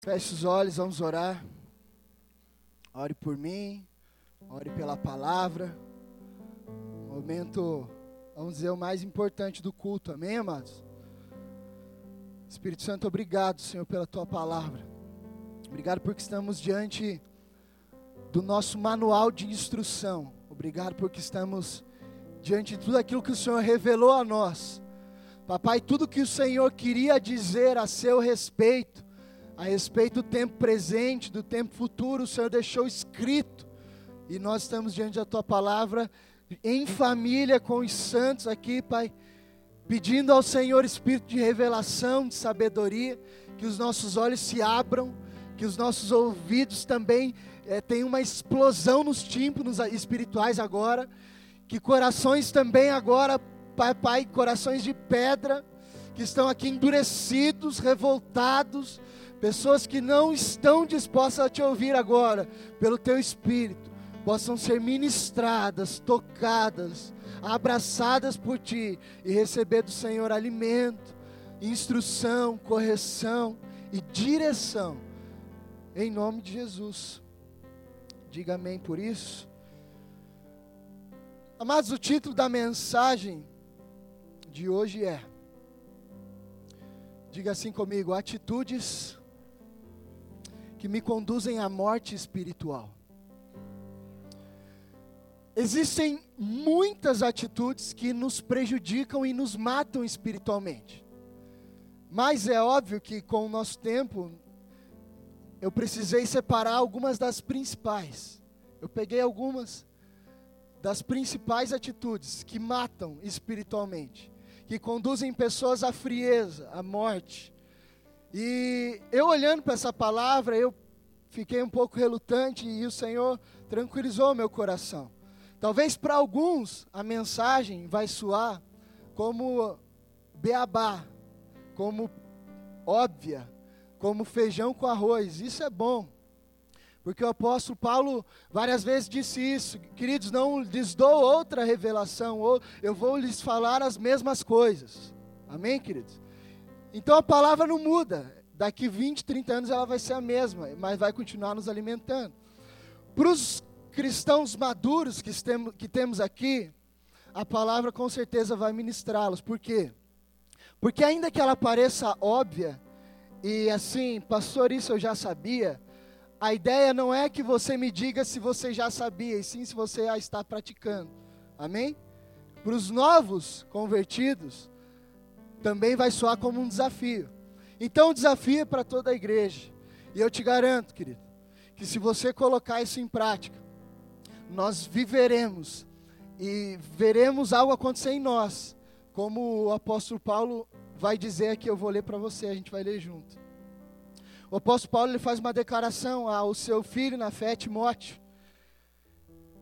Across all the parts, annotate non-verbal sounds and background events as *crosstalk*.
Feche os olhos, vamos orar. Ore por mim, ore pela palavra. Momento, vamos dizer, o mais importante do culto, amém, amados? Espírito Santo, obrigado, Senhor, pela tua palavra. Obrigado porque estamos diante do nosso manual de instrução. Obrigado porque estamos diante de tudo aquilo que o Senhor revelou a nós. Papai, tudo que o Senhor queria dizer a seu respeito, a respeito do tempo presente, do tempo futuro, o Senhor deixou escrito. E nós estamos diante da tua palavra, em família com os santos aqui, Pai, pedindo ao Senhor espírito de revelação, de sabedoria, que os nossos olhos se abram, que os nossos ouvidos também é, tenham uma explosão nos tímpanos espirituais agora, que corações também agora, Pai, Pai, corações de pedra, que estão aqui endurecidos, revoltados, pessoas que não estão dispostas a te ouvir agora, pelo teu espírito, possam ser ministradas, tocadas, abraçadas por ti e receber do Senhor alimento, instrução, correção e direção, em nome de Jesus. Diga amém por isso. Amados, o título da mensagem de hoje é, diga assim comigo: Atitudes que me conduzem à morte espiritual. Existem muitas atitudes que nos prejudicam e nos matam espiritualmente. Mas é óbvio que com o nosso tempo eu precisei separar algumas das principais. Eu peguei algumas das principais atitudes que matam espiritualmente, que conduzem pessoas à frieza, à morte, e eu olhando para essa palavra, eu fiquei um pouco relutante e o Senhor tranquilizou meu coração. Talvez para alguns a mensagem vai soar como beabá, como óbvia, como feijão com arroz. Isso é bom. Porque o apóstolo Paulo várias vezes disse isso, queridos, não lhes dou outra revelação, ou eu vou lhes falar as mesmas coisas. Amém, queridos? Então a palavra não muda. Daqui 20, 30 anos ela vai ser a mesma, mas vai continuar nos alimentando. Para os cristãos maduros que, que temos aqui, a palavra com certeza vai ministrá-los. Por quê? Porque ainda que ela pareça óbvia, e assim, pastor, isso eu já sabia, a ideia não é que você me diga se você já sabia, e sim se você já está praticando. Amém? Para os novos convertidos, também vai soar como um desafio. Então, o desafio é para toda a igreja. E eu te garanto, querido, que se você colocar isso em prática, nós viveremos e veremos algo acontecer em nós, como o apóstolo Paulo vai dizer aqui, eu vou ler para você, a gente vai ler junto. O apóstolo Paulo ele faz uma declaração ao seu filho na fé, Timóteo.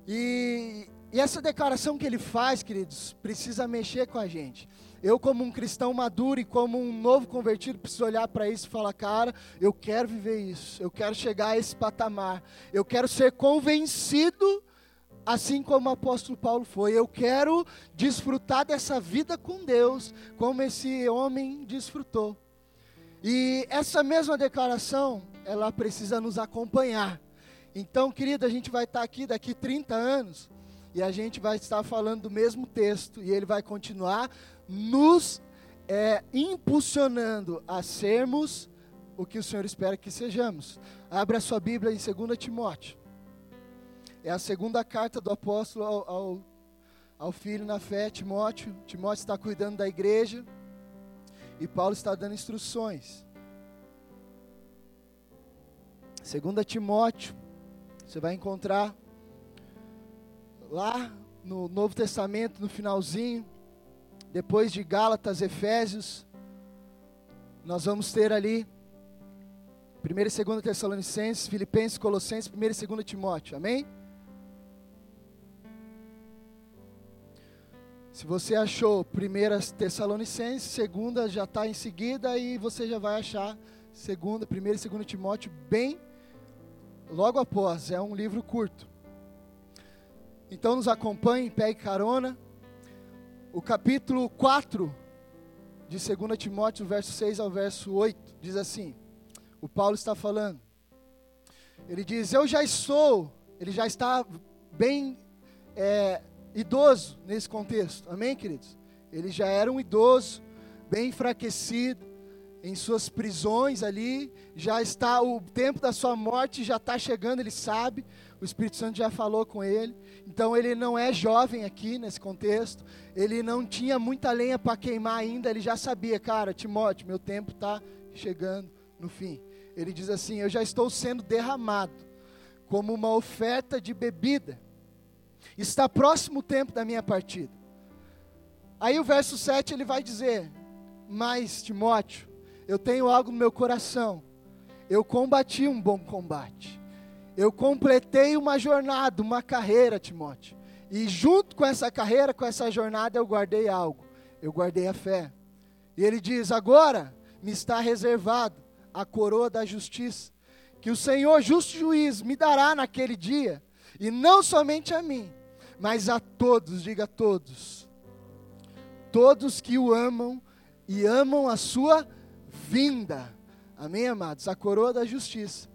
E, e essa declaração que ele faz, queridos, precisa mexer com a gente. Eu, como um cristão maduro e como um novo convertido, preciso olhar para isso e falar: cara, eu quero viver isso, eu quero chegar a esse patamar, eu quero ser convencido, assim como o apóstolo Paulo foi. Eu quero desfrutar dessa vida com Deus, como esse homem desfrutou. E essa mesma declaração, ela precisa nos acompanhar. Então, querido, a gente vai estar aqui daqui 30 anos e a gente vai estar falando do mesmo texto e ele vai continuar nos é, impulsionando a sermos o que o Senhor espera que sejamos. Abra sua Bíblia em 2 Timóteo. É a segunda carta do apóstolo ao, ao, ao filho na fé, Timóteo. Timóteo está cuidando da igreja e Paulo está dando instruções. 2 Timóteo, você vai encontrar lá no Novo Testamento, no finalzinho, depois de Gálatas, Efésios, nós vamos ter ali 1 e 2 Tessalonicenses, Filipenses, Colossenses, 1 e 2 Timóteo, amém? Se você achou 1 Tessalonicenses, segunda já está em seguida e você já vai achar segunda, 1 e 2 Timóteo bem logo após, é um livro curto. Então nos acompanhe, pegue carona o capítulo 4 de 2 Timóteo, verso 6 ao verso 8, diz assim: o Paulo está falando. Ele diz: Eu já sou, ele já está bem é, idoso nesse contexto, amém, queridos? Ele já era um idoso, bem enfraquecido, em suas prisões ali, já está, o tempo da sua morte já está chegando, ele sabe, Espírito Santo já falou com ele, então ele não é jovem aqui nesse contexto, ele não tinha muita lenha para queimar ainda, ele já sabia, cara, Timóteo, meu tempo está chegando no fim. Ele diz assim: Eu já estou sendo derramado como uma oferta de bebida, está próximo o tempo da minha partida. Aí o verso 7 ele vai dizer: Mas, Timóteo, eu tenho algo no meu coração, eu combati um bom combate eu completei uma jornada, uma carreira, Timóteo. E junto com essa carreira, com essa jornada, eu guardei algo. Eu guardei a fé. E ele diz: agora me está reservado a coroa da justiça, que o Senhor, justo juiz, me dará naquele dia, e não somente a mim, mas a todos, diga a todos, todos que o amam e amam a sua vinda. Amém, amados? A coroa da justiça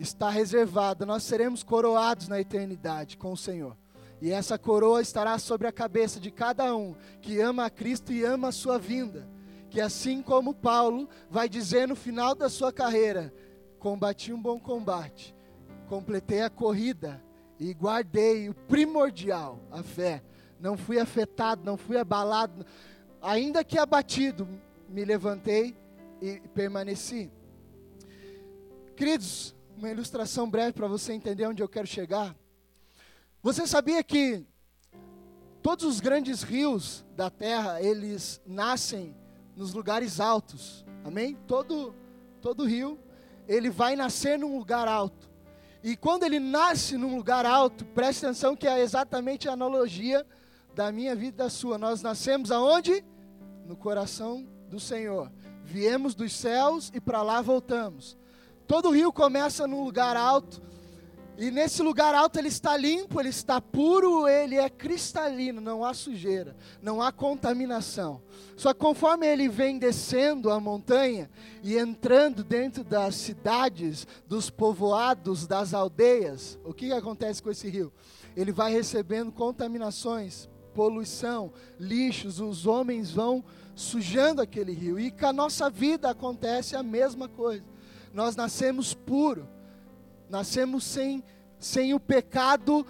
está reservada, nós seremos coroados na eternidade com o Senhor. E essa coroa estará sobre a cabeça de cada um que ama a Cristo e ama a sua vinda. Que assim como Paulo vai dizer no final da sua carreira: combati um bom combate, completei a corrida e guardei o primordial, a fé. Não fui afetado, não fui abalado, ainda que abatido, me levantei e permaneci. Queridos, uma ilustração breve para você entender onde eu quero chegar. Você sabia que todos os grandes rios da terra, eles nascem nos lugares altos. Amém? Todo todo rio, ele vai nascer num lugar alto. E quando ele nasce num lugar alto, preste atenção que é exatamente a analogia da minha vida e da sua. Nós nascemos aonde? No coração do Senhor. Viemos dos céus e para lá voltamos. Todo rio começa num lugar alto, e nesse lugar alto ele está limpo, ele está puro, ele é cristalino, não há sujeira, não há contaminação. Só que conforme ele vem descendo a montanha e entrando dentro das cidades, dos povoados, das aldeias, o que, acontece com esse rio? Ele vai recebendo contaminações, poluição, lixos, os homens vão sujando aquele rio. E com a nossa vida acontece a mesma coisa nós nascemos puro, nascemos sem, sem o pecado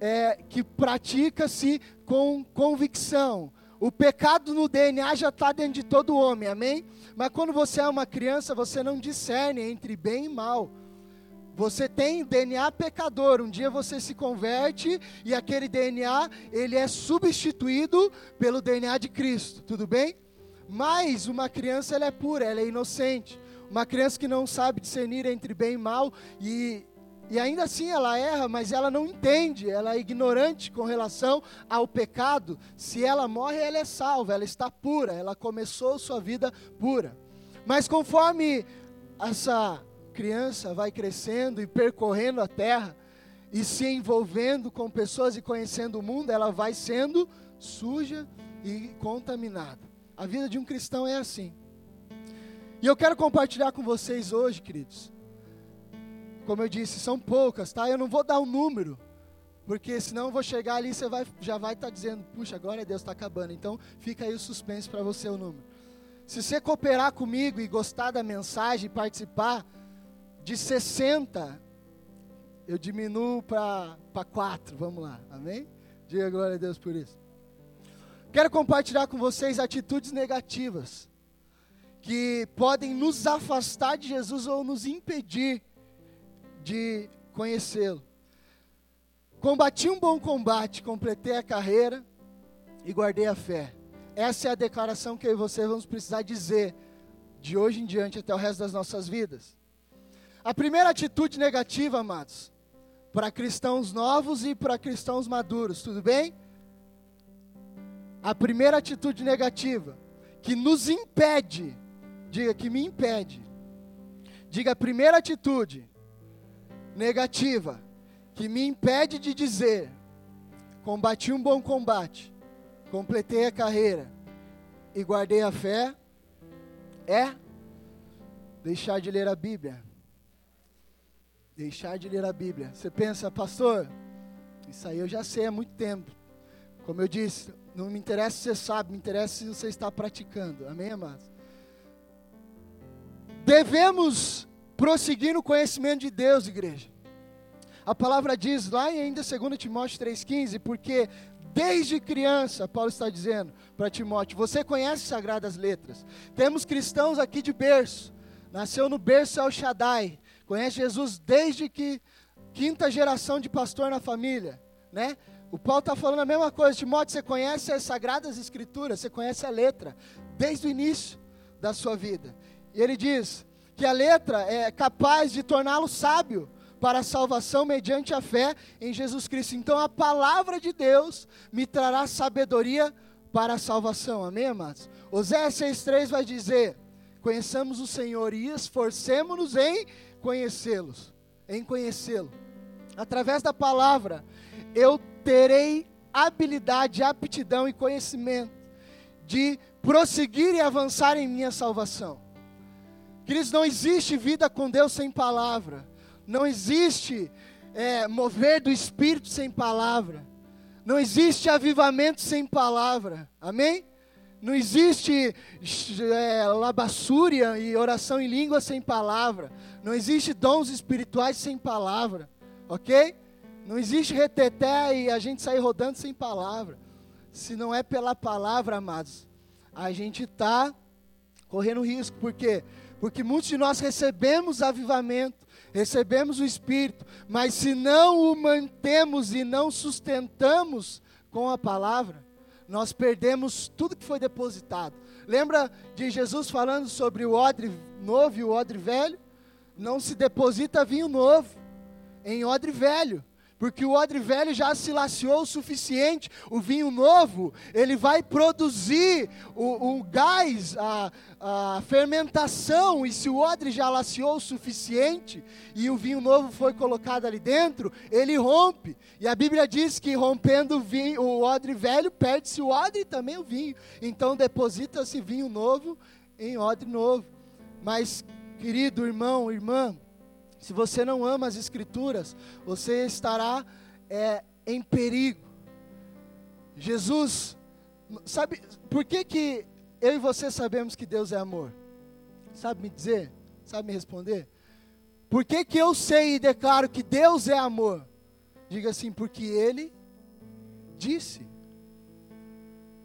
é, que pratica-se com convicção. O pecado no DNA já está dentro de todo homem, amém? Mas quando você é uma criança, você não discerne entre bem e mal. Você tem DNA pecador. Um dia você se converte e aquele DNA ele é substituído pelo DNA de Cristo. Tudo bem? Mas uma criança ela é pura, ela é inocente. Uma criança que não sabe discernir entre bem e mal e, e ainda assim ela erra, mas ela não entende, ela é ignorante com relação ao pecado. Se ela morre, ela é salva, ela está pura, ela começou sua vida pura. Mas conforme essa criança vai crescendo e percorrendo a terra e se envolvendo com pessoas e conhecendo o mundo, ela vai sendo suja e contaminada. A vida de um cristão é assim. E eu quero compartilhar com vocês hoje, queridos. Como eu disse, são poucas, tá? Eu não vou dar um número, porque senão eu vou chegar ali e você vai, já vai estar tá dizendo, puxa, agora Deus está acabando. Então fica aí o suspense para você o número. Se você cooperar comigo e gostar da mensagem participar, de 60 eu diminuo para 4, vamos lá, amém? Diga glória a Deus por isso. Quero compartilhar com vocês atitudes negativas que podem nos afastar de Jesus ou nos impedir de conhecê-lo. Combati um bom combate, completei a carreira e guardei a fé. Essa é a declaração que eu e você vamos precisar dizer de hoje em diante até o resto das nossas vidas. A primeira atitude negativa, amados, para cristãos novos e para cristãos maduros, tudo bem? A primeira atitude negativa que nos impede Diga que me impede. Diga a primeira atitude negativa que me impede de dizer: combati um bom combate, completei a carreira e guardei a fé. É Deixar de ler a Bíblia. Deixar de ler a Bíblia. Você pensa, pastor, isso aí eu já sei há muito tempo. Como eu disse, não me interessa se você sabe, me interessa se você está praticando. Amém, amados? Devemos prosseguir no conhecimento de Deus, igreja. A palavra diz lá em ainda 2 Timóteo 3,15, porque desde criança, Paulo está dizendo para Timóteo, você conhece sagradas letras. Temos cristãos aqui de berço, nasceu no berço El Shaddai, conhece Jesus desde que quinta geração de pastor na família, né? O Paulo está falando a mesma coisa, Timóteo, você conhece as sagradas escrituras, você conhece a letra, desde o início da sua vida. E ele diz que a letra é capaz de torná-lo sábio, para a salvação mediante a fé em Jesus Cristo. Então a palavra de Deus me trará sabedoria para a salvação. Amém, amados? Oséias 6,3 vai dizer: Conheçamos o Senhor e esforcemos-nos em conhecê-los, em conhecê-lo. Através da palavra, eu terei habilidade, aptidão e conhecimento de prosseguir e avançar em minha salvação. Queridos, não existe vida com Deus sem palavra. Não existe é, mover do Espírito sem palavra. Não existe avivamento sem palavra. Amém? Não existe é, labassúria e oração em língua sem palavra. Não existe dons espirituais sem palavra. Ok? Não existe reteté e a gente sair rodando sem palavra. Se não é pela palavra, amados, a gente está correndo risco. Por quê? Porque muitos de nós recebemos avivamento, recebemos o Espírito, mas se não o mantemos e não sustentamos com a palavra, nós perdemos tudo que foi depositado. Lembra de Jesus falando sobre o odre novo e o odre velho? Não se deposita vinho novo em odre velho porque o odre velho já se laciou o suficiente, o vinho novo, ele vai produzir o, o gás, a, a, fermentação, e se o odre já laciou o suficiente, e o vinho novo foi colocado ali dentro, ele rompe, e a Bíblia diz que rompendo o, vinho, o odre velho, perde-se o odre e também o vinho, então deposita-se vinho novo em odre novo, mas querido irmão, irmã, se você não ama as Escrituras, você estará é, em perigo. Jesus, sabe, por que, que eu e você sabemos que Deus é amor? Sabe me dizer? Sabe me responder? Por que, que eu sei e declaro que Deus é amor? Diga assim, porque Ele disse.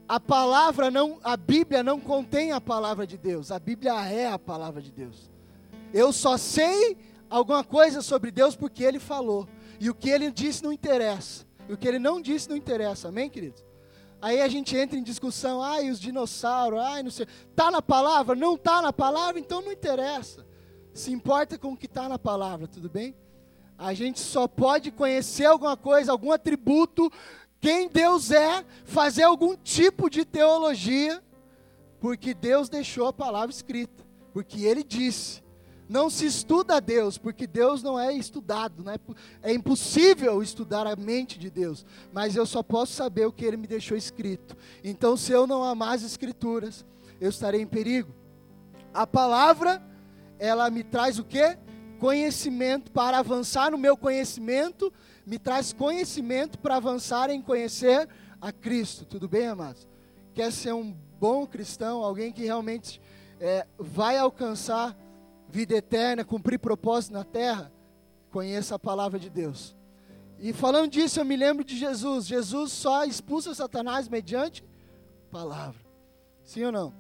A palavra não, a Bíblia não contém a palavra de Deus, a Bíblia é a palavra de Deus. Eu só sei alguma coisa sobre Deus porque ele falou. E o que ele disse não interessa. E o que ele não disse não interessa. Amém, queridos? Aí a gente entra em discussão, ai, os dinossauros, ai, não sei. Está na palavra? Não está na palavra, então não interessa. Se importa com o que está na palavra, tudo bem? A gente só pode conhecer alguma coisa, algum atributo, quem Deus é, fazer algum tipo de teologia, porque Deus deixou a palavra escrita, porque Ele disse. Não se estuda a Deus, porque Deus não é estudado, não é, é impossível estudar a mente de Deus, mas eu só posso saber o que Ele me deixou escrito. Então, se eu não amar as Escrituras, eu estarei em perigo. A palavra, ela me traz o que? Conhecimento para avançar no meu conhecimento, me traz conhecimento para avançar em conhecer a Cristo. Tudo bem, amados? Quer ser um bom cristão, alguém que realmente é, vai alcançar vida eterna, cumprir propósito na terra, conheça a palavra de Deus. E falando disso, eu me lembro de Jesus. Jesus só expulsa Satanás mediante palavra. Sim ou não?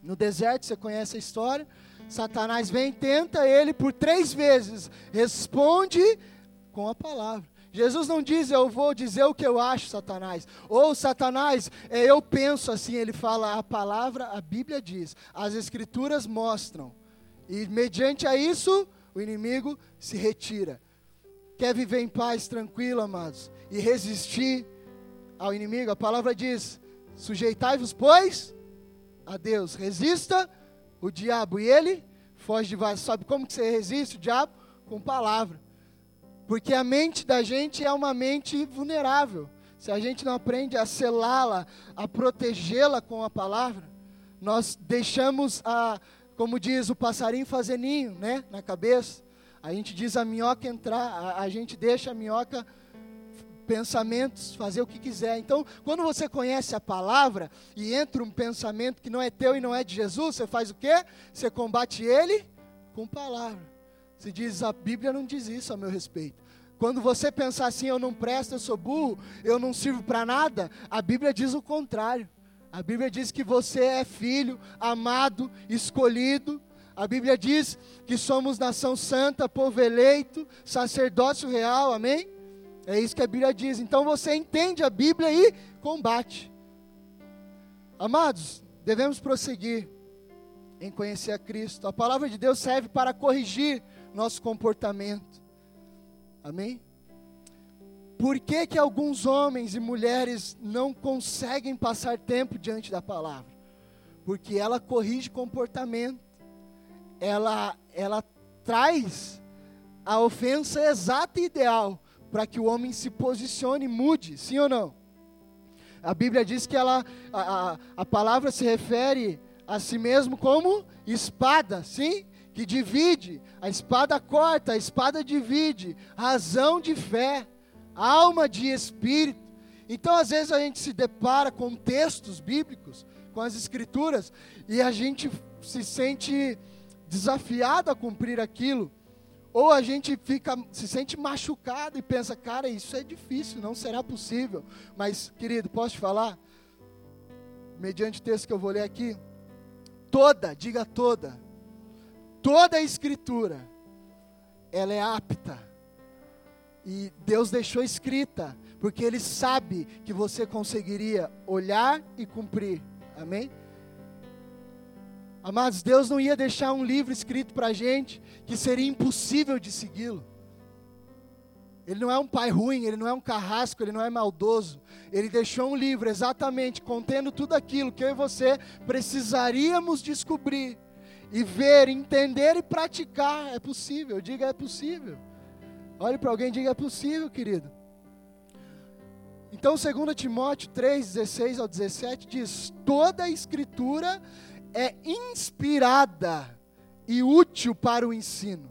No deserto, você conhece a história. Satanás vem, tenta ele por três vezes, responde com a palavra. Jesus não diz, eu vou dizer o que eu acho, Satanás. Ou Satanás, é, eu penso assim. Ele fala, a palavra, a Bíblia diz, as Escrituras mostram. E mediante a isso, o inimigo se retira. Quer viver em paz, tranquilo, amados, e resistir ao inimigo? A palavra diz: sujeitai-vos, pois, a Deus. Resista o diabo e ele foge de vós. Sabe como que você resiste o diabo? Com palavra. Porque a mente da gente é uma mente vulnerável. Se a gente não aprende a selá-la, a protegê-la com a palavra, nós deixamos a como diz o passarinho fazer ninho, né, na cabeça. A gente diz a minhoca entrar, a, a gente deixa a minhoca pensamentos, fazer o que quiser. Então, quando você conhece a palavra e entra um pensamento que não é teu e não é de Jesus, você faz o quê? Você combate ele com palavra. Você diz, a Bíblia não diz isso a meu respeito. Quando você pensar assim, eu não presto, eu sou burro, eu não sirvo para nada, a Bíblia diz o contrário. A Bíblia diz que você é filho, amado, escolhido. A Bíblia diz que somos nação santa, povo eleito, sacerdócio real, amém? É isso que a Bíblia diz. Então você entende a Bíblia e combate. Amados, devemos prosseguir em conhecer a Cristo. A palavra de Deus serve para corrigir nosso comportamento. Amém? Por que, que alguns homens e mulheres não conseguem passar tempo diante da palavra? Porque ela corrige comportamento, ela, ela traz a ofensa exata e ideal para que o homem se posicione e mude, sim ou não? A Bíblia diz que ela, a, a, a palavra se refere a si mesmo como espada, sim? Que divide, a espada corta, a espada divide, razão de fé alma de espírito. Então, às vezes, a gente se depara com textos bíblicos, com as escrituras, e a gente se sente desafiado a cumprir aquilo. Ou a gente fica, se sente machucado e pensa, cara, isso é difícil, não será possível. Mas, querido, posso te falar? Mediante o texto que eu vou ler aqui, toda, diga toda, toda a escritura, ela é apta e Deus deixou escrita, porque Ele sabe que você conseguiria olhar e cumprir. Amém? Amados, Deus não ia deixar um livro escrito para a gente que seria impossível de segui-lo. Ele não é um pai ruim, ele não é um carrasco, ele não é maldoso. Ele deixou um livro exatamente contendo tudo aquilo que eu e você precisaríamos descobrir e ver, entender e praticar. É possível, diga é possível. Olhe para alguém e diga: é possível, querido. Então, 2 Timóteo 3, 16 ao 17 diz: toda a escritura é inspirada e útil para o ensino,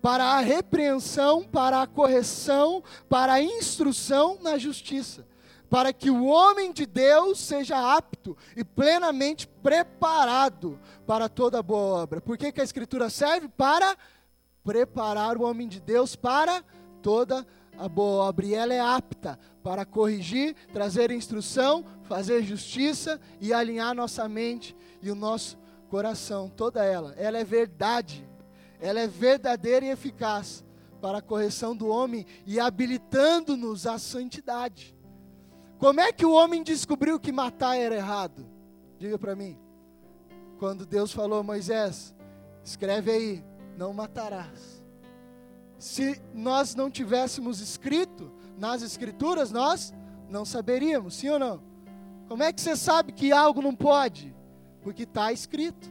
para a repreensão, para a correção, para a instrução na justiça, para que o homem de Deus seja apto e plenamente preparado para toda boa obra. Por que, que a escritura serve? Para preparar o homem de Deus para toda a boa obra. E ela é apta para corrigir, trazer instrução, fazer justiça e alinhar nossa mente e o nosso coração. Toda ela. Ela é verdade. Ela é verdadeira e eficaz para a correção do homem e habilitando-nos à santidade. Como é que o homem descobriu que matar era errado? Diga para mim. Quando Deus falou, Moisés, escreve aí, não matarás. Se nós não tivéssemos escrito nas Escrituras, nós não saberíamos, sim ou não? Como é que você sabe que algo não pode? Porque está escrito.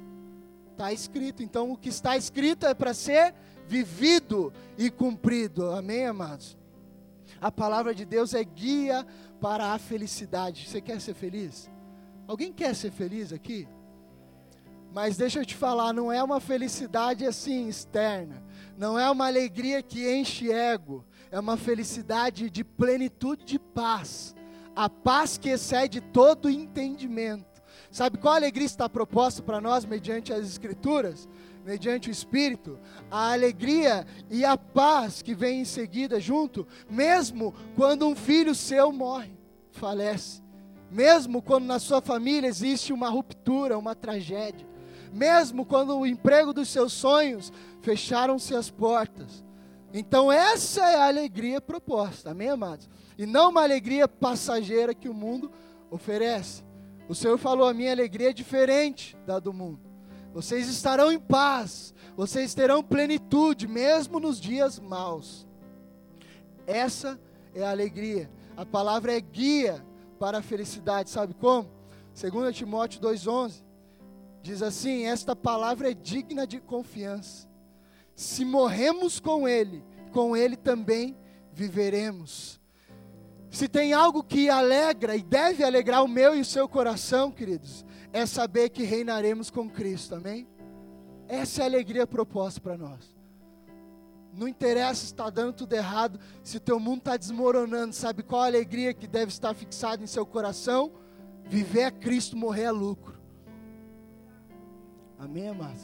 Está escrito. Então, o que está escrito é para ser vivido e cumprido. Amém, amados? A palavra de Deus é guia para a felicidade. Você quer ser feliz? Alguém quer ser feliz aqui? Mas deixa eu te falar, não é uma felicidade assim externa, não é uma alegria que enche ego, é uma felicidade de plenitude de paz, a paz que excede todo entendimento. Sabe qual alegria está proposta para nós mediante as Escrituras? Mediante o Espírito, a alegria e a paz que vem em seguida junto, mesmo quando um filho seu morre, falece, mesmo quando na sua família existe uma ruptura, uma tragédia mesmo quando o emprego dos seus sonhos fecharam-se as portas. Então, essa é a alegria proposta, amém, amados? E não uma alegria passageira que o mundo oferece. O Senhor falou: a minha alegria é diferente da do mundo. Vocês estarão em paz, vocês terão plenitude, mesmo nos dias maus. Essa é a alegria. A palavra é guia para a felicidade, sabe como? 2 Timóteo 2,11 Diz assim: Esta palavra é digna de confiança. Se morremos com Ele, com Ele também viveremos. Se tem algo que alegra e deve alegrar o meu e o seu coração, queridos, é saber que reinaremos com Cristo, amém? Essa é a alegria proposta para nós. Não interessa se está dando tudo errado, se teu mundo está desmoronando, sabe qual a alegria que deve estar fixada em seu coração? Viver a Cristo, morrer a lucro. Amém, amados?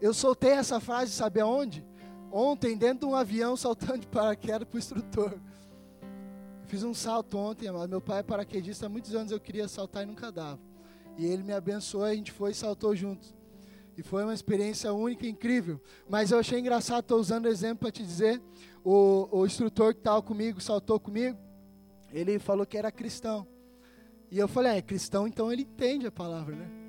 Eu soltei essa frase, sabe aonde? Ontem, dentro de um avião, *laughs* saltando de paraquedas para o instrutor. Fiz um salto ontem, amado. Meu pai é paraquedista há muitos anos, eu queria saltar e nunca dava. E ele me abençoou, a gente foi e saltou juntos. E foi uma experiência única incrível. Mas eu achei engraçado, estou usando o exemplo para te dizer. O, o instrutor que estava comigo, saltou comigo, ele falou que era cristão. E eu falei, é, cristão, então ele entende a palavra, né?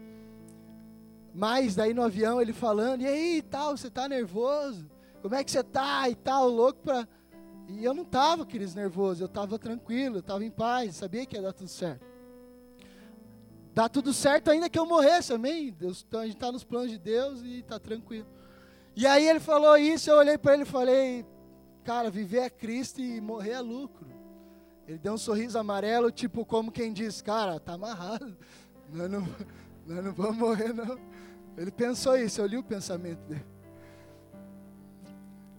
Mas daí no avião ele falando, e aí, tal, você está nervoso? Como é que você está? E tal, louco para... E eu não estava, queridos, nervoso, eu estava tranquilo, eu estava em paz, sabia que ia dar tudo certo. Dá tudo certo ainda que eu morresse, amém? Deus, então a gente está nos planos de Deus e está tranquilo. E aí ele falou isso, eu olhei para ele e falei, cara, viver é Cristo e morrer é lucro. Ele deu um sorriso amarelo, tipo como quem diz, cara, tá amarrado, nós não, nós não vamos morrer não. Ele pensou isso, eu li o pensamento dele.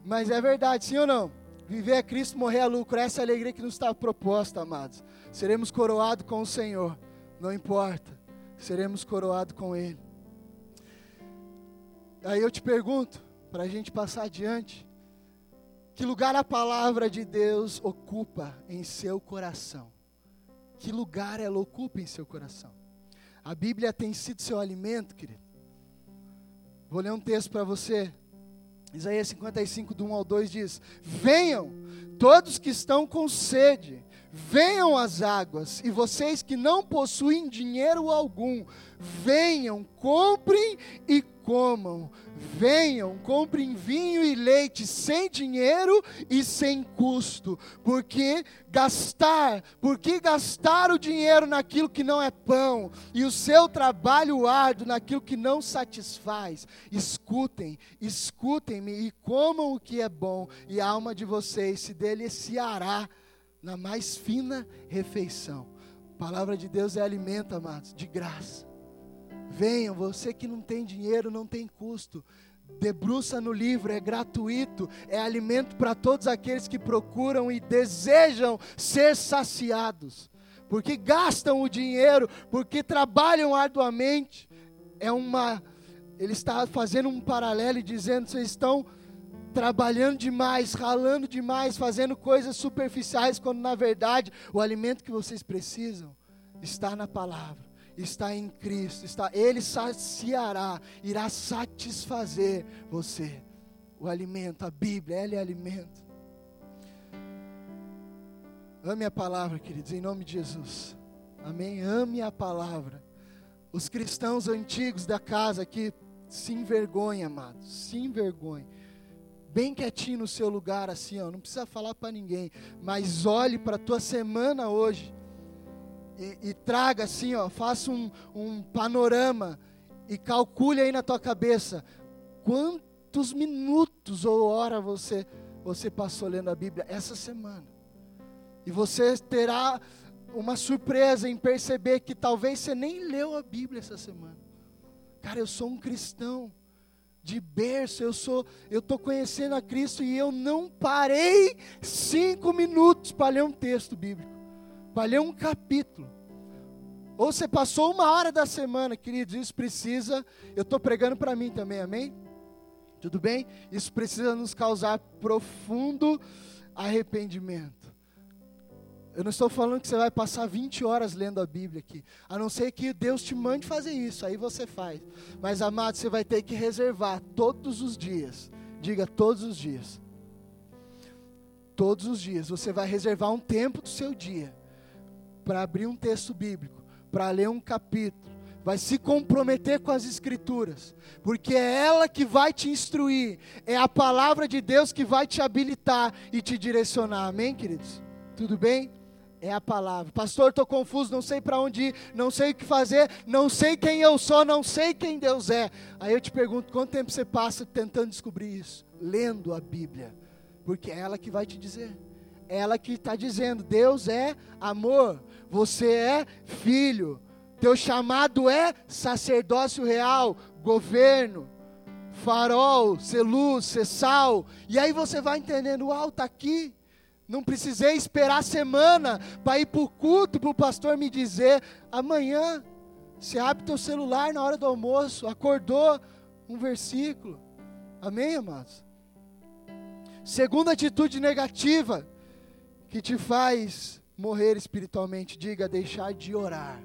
Mas é verdade, sim ou não? Viver é Cristo, morrer é lucro. Essa é a alegria que nos está proposta, amados. Seremos coroados com o Senhor. Não importa, seremos coroados com Ele. Aí eu te pergunto, para a gente passar adiante, que lugar a palavra de Deus ocupa em seu coração? Que lugar ela ocupa em seu coração? A Bíblia tem sido seu alimento, querido. Vou ler um texto para você. Isaías 55, do 1 ao 2 diz: Venham, todos que estão com sede, Venham as águas, e vocês que não possuem dinheiro algum, venham, comprem e comam. Venham, comprem vinho e leite sem dinheiro e sem custo. Porque gastar, porque gastar o dinheiro naquilo que não é pão e o seu trabalho árduo naquilo que não satisfaz. Escutem, escutem-me e comam o que é bom, e a alma de vocês se deliciará na mais fina refeição. A palavra de Deus é alimento, amados, de graça. Venham, você que não tem dinheiro, não tem custo. Debruça no livro, é gratuito, é alimento para todos aqueles que procuram e desejam ser saciados, porque gastam o dinheiro, porque trabalham arduamente. É uma, ele está fazendo um paralelo e dizendo: vocês estão trabalhando demais, ralando demais, fazendo coisas superficiais, quando na verdade o alimento que vocês precisam está na palavra, está em Cristo, está, Ele saciará, irá satisfazer você. O alimento, a Bíblia, ela é alimento. Ame a palavra, queridos, em nome de Jesus. Amém? Ame a palavra. Os cristãos antigos da casa aqui se envergonham, amados, se envergonham bem quietinho no seu lugar, assim, ó, não precisa falar para ninguém, mas olhe para a tua semana hoje e, e, traga assim, ó, faça um, um panorama e calcule aí na tua cabeça quantos minutos ou hora você você passou lendo a Bíblia essa semana. E você terá uma surpresa em perceber que talvez você nem leu a Bíblia essa semana. Cara, eu sou um cristão de berço, eu sou, eu estou conhecendo a Cristo e eu não parei cinco minutos para ler um texto bíblico, para ler um capítulo. Ou você passou uma hora da semana, queridos, isso precisa, eu estou pregando para mim também, amém? Tudo bem? Isso precisa nos causar profundo arrependimento. Eu não estou falando que você vai passar 20 horas lendo a Bíblia aqui. A não ser que Deus te mande fazer isso, aí você faz. Mas, amado, você vai ter que reservar todos os dias. Diga todos os dias. Todos os dias. Você vai reservar um tempo do seu dia para abrir um texto bíblico, para ler um capítulo. Vai se comprometer com as Escrituras, porque é ela que vai te instruir, é a palavra de Deus que vai te habilitar e te direcionar. Amém, queridos? Tudo bem? É a palavra. Pastor, estou confuso, não sei para onde ir, não sei o que fazer, não sei quem eu sou, não sei quem Deus é. Aí eu te pergunto: quanto tempo você passa tentando descobrir isso? Lendo a Bíblia, porque é ela que vai te dizer. É ela que está dizendo: Deus é amor, você é filho, teu chamado é sacerdócio real, governo. farol, ser luz, ser sal. E aí você vai entendendo, uau, está aqui. Não precisei esperar a semana para ir para o culto, para o pastor me dizer, amanhã, você abre teu celular na hora do almoço, acordou, um versículo. Amém, amados? Segunda atitude negativa que te faz morrer espiritualmente, diga deixar de orar.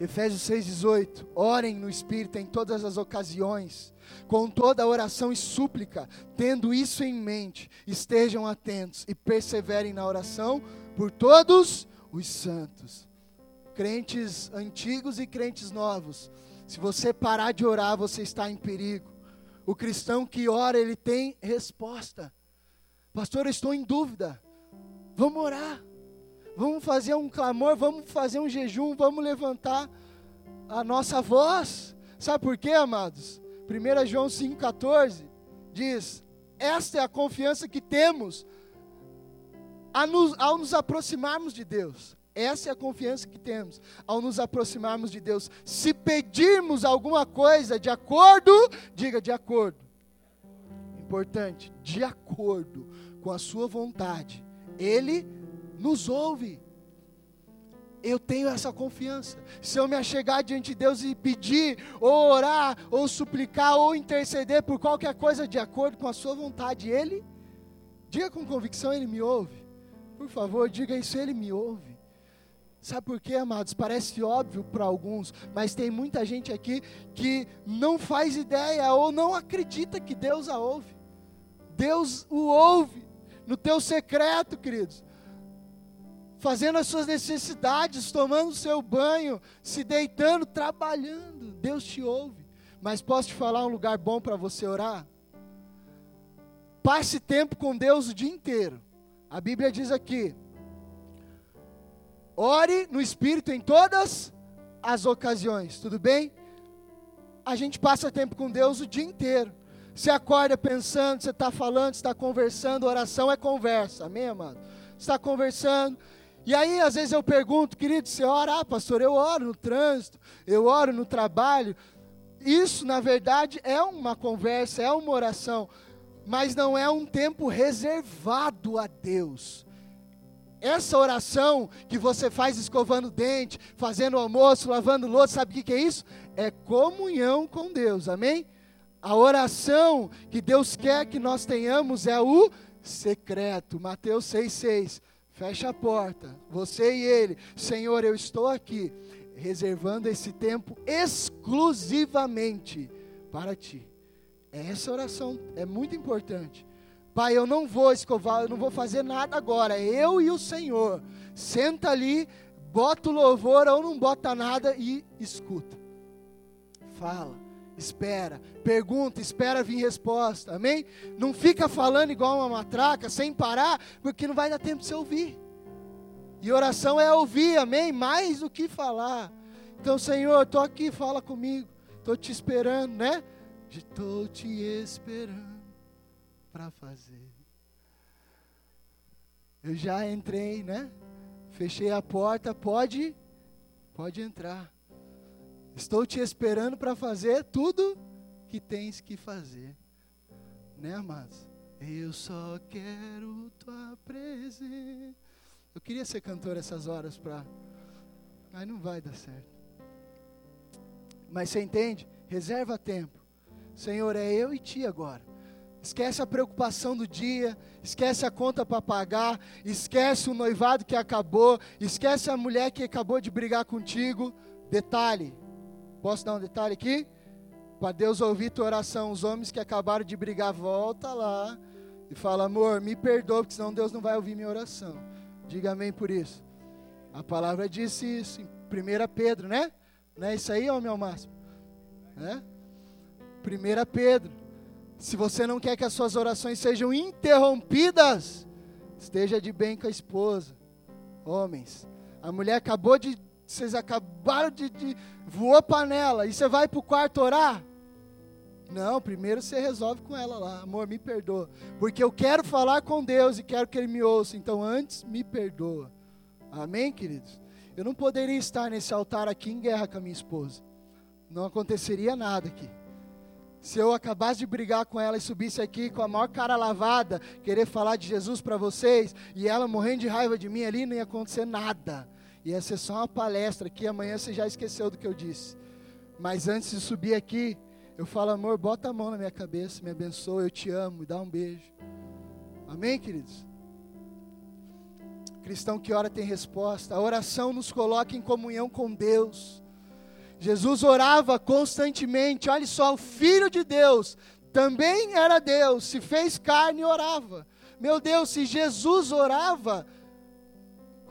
Efésios 6,18: Orem no Espírito em todas as ocasiões, com toda oração e súplica, tendo isso em mente, estejam atentos e perseverem na oração por todos os santos. Crentes antigos e crentes novos, se você parar de orar, você está em perigo. O cristão que ora, ele tem resposta. Pastor, eu estou em dúvida. Vamos orar. Vamos fazer um clamor, vamos fazer um jejum, vamos levantar a nossa voz. Sabe por quê, amados? 1 João 5,14 diz: Esta é a confiança que temos nos, ao nos aproximarmos de Deus. Essa é a confiança que temos ao nos aproximarmos de Deus. Se pedirmos alguma coisa de acordo, diga de acordo. Importante, de acordo com a sua vontade, Ele nos ouve. Eu tenho essa confiança. Se eu me achegar diante de Deus e pedir, ou orar, ou suplicar, ou interceder por qualquer coisa de acordo com a sua vontade, Ele, diga com convicção, Ele me ouve. Por favor, diga isso, Ele me ouve. Sabe por quê, amados? Parece óbvio para alguns, mas tem muita gente aqui que não faz ideia ou não acredita que Deus a ouve. Deus o ouve no teu secreto, queridos fazendo as suas necessidades, tomando o seu banho, se deitando, trabalhando. Deus te ouve. Mas posso te falar um lugar bom para você orar? Passe tempo com Deus o dia inteiro. A Bíblia diz aqui: ore no Espírito em todas as ocasiões, tudo bem? A gente passa tempo com Deus o dia inteiro. Você acorda pensando, você está falando, você está conversando, oração é conversa, amém, amado? Você está conversando, e aí, às vezes eu pergunto, querido, você ora? Ah, pastor, eu oro no trânsito, eu oro no trabalho. Isso, na verdade, é uma conversa, é uma oração, mas não é um tempo reservado a Deus. Essa oração que você faz escovando dente, fazendo almoço, lavando louça, sabe o que, que é isso? É comunhão com Deus, amém? A oração que Deus quer que nós tenhamos é o secreto. Mateus 6,6. Fecha a porta, você e ele. Senhor, eu estou aqui, reservando esse tempo exclusivamente para ti. Essa oração é muito importante. Pai, eu não vou escovar, eu não vou fazer nada agora. Eu e o Senhor. Senta ali, bota o louvor ou não bota nada e escuta. Fala espera, pergunta, espera vir resposta, amém? Não fica falando igual uma matraca, sem parar, porque não vai dar tempo de você ouvir. E oração é ouvir, amém? Mais do que falar. Então, Senhor, estou aqui, fala comigo, estou te esperando, né? Estou te esperando para fazer. Eu já entrei, né? Fechei a porta, pode, pode entrar. Estou te esperando para fazer tudo que tens que fazer. Né, amados? Eu só quero tua presença. Eu queria ser cantor essas horas para. Mas não vai dar certo. Mas você entende? Reserva tempo. Senhor, é eu e ti agora. Esquece a preocupação do dia, esquece a conta para pagar, esquece o noivado que acabou, esquece a mulher que acabou de brigar contigo. Detalhe, Posso dar um detalhe aqui? Para Deus ouvir tua oração, os homens que acabaram de brigar, volta lá e fala, amor, me perdoa, porque senão Deus não vai ouvir minha oração. Diga amém por isso. A palavra disse isso em 1 Pedro, né? Não é isso aí, homem ao máximo? Né? 1 Pedro. Se você não quer que as suas orações sejam interrompidas, esteja de bem com a esposa. Homens, a mulher acabou de vocês acabaram de, de voou panela e você vai para o quarto orar? Não, primeiro você resolve com ela lá, amor, me perdoa, porque eu quero falar com Deus e quero que Ele me ouça. Então antes me perdoa. Amém, queridos? Eu não poderia estar nesse altar aqui em guerra com a minha esposa. Não aconteceria nada aqui. Se eu acabasse de brigar com ela e subisse aqui com a maior cara lavada, querer falar de Jesus para vocês, e ela morrendo de raiva de mim ali, não ia acontecer nada. Ia ser só uma palestra que amanhã você já esqueceu do que eu disse. Mas antes de subir aqui, eu falo, amor, bota a mão na minha cabeça, me abençoa, eu te amo, me dá um beijo. Amém, queridos? Cristão que ora tem resposta. A oração nos coloca em comunhão com Deus. Jesus orava constantemente. Olha só, o Filho de Deus também era Deus, se fez carne e orava. Meu Deus, se Jesus orava,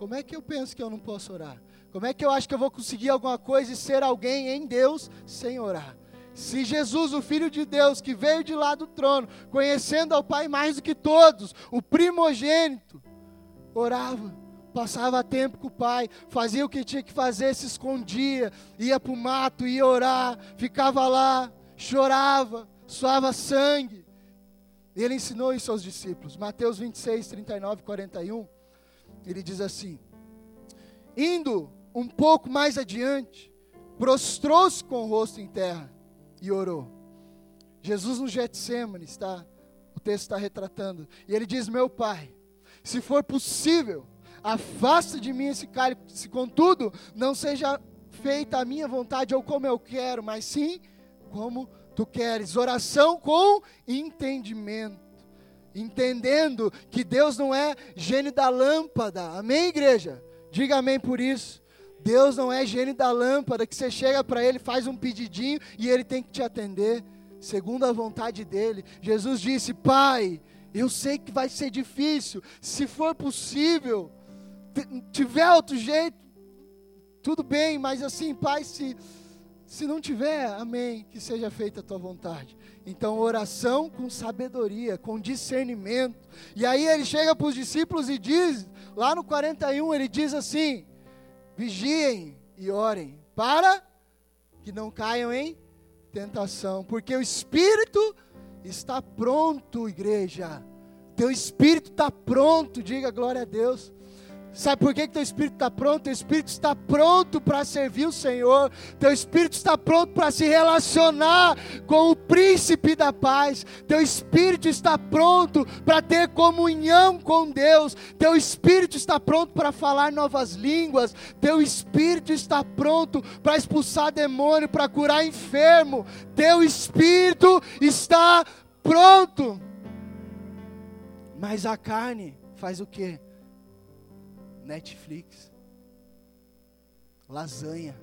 como é que eu penso que eu não posso orar? Como é que eu acho que eu vou conseguir alguma coisa e ser alguém em Deus sem orar? Se Jesus, o Filho de Deus, que veio de lá do trono, conhecendo ao Pai mais do que todos, o primogênito, orava, passava tempo com o pai, fazia o que tinha que fazer, se escondia, ia para o mato, ia orar, ficava lá, chorava, suava sangue. Ele ensinou isso aos discípulos. Mateus 26, 39 e 41. Ele diz assim: Indo um pouco mais adiante, prostrou-se com o rosto em terra e orou. Jesus no Getsemane está, o texto está retratando. E ele diz: Meu pai, se for possível, afasta de mim esse cálice, contudo, não seja feita a minha vontade ou como eu quero, mas sim como tu queres. Oração com entendimento. Entendendo que Deus não é gênio da lâmpada. Amém, igreja? Diga amém por isso. Deus não é gênio da lâmpada que você chega para Ele, faz um pedidinho e Ele tem que te atender, segundo a vontade dEle. Jesus disse: Pai, eu sei que vai ser difícil. Se for possível, tiver outro jeito, tudo bem, mas assim, Pai, se, se não tiver, amém, que seja feita a tua vontade. Então, oração com sabedoria, com discernimento. E aí ele chega para os discípulos e diz, lá no 41, ele diz assim: vigiem e orem, para que não caiam em tentação, porque o espírito está pronto, igreja. Teu espírito está pronto, diga glória a Deus. Sabe por que, que teu espírito está pronto? Teu espírito está pronto para servir o Senhor. Teu espírito está pronto para se relacionar com o príncipe da paz. Teu espírito está pronto para ter comunhão com Deus. Teu espírito está pronto para falar novas línguas. Teu espírito está pronto para expulsar demônio, para curar enfermo. Teu espírito está pronto. Mas a carne faz o quê? Netflix, lasanha,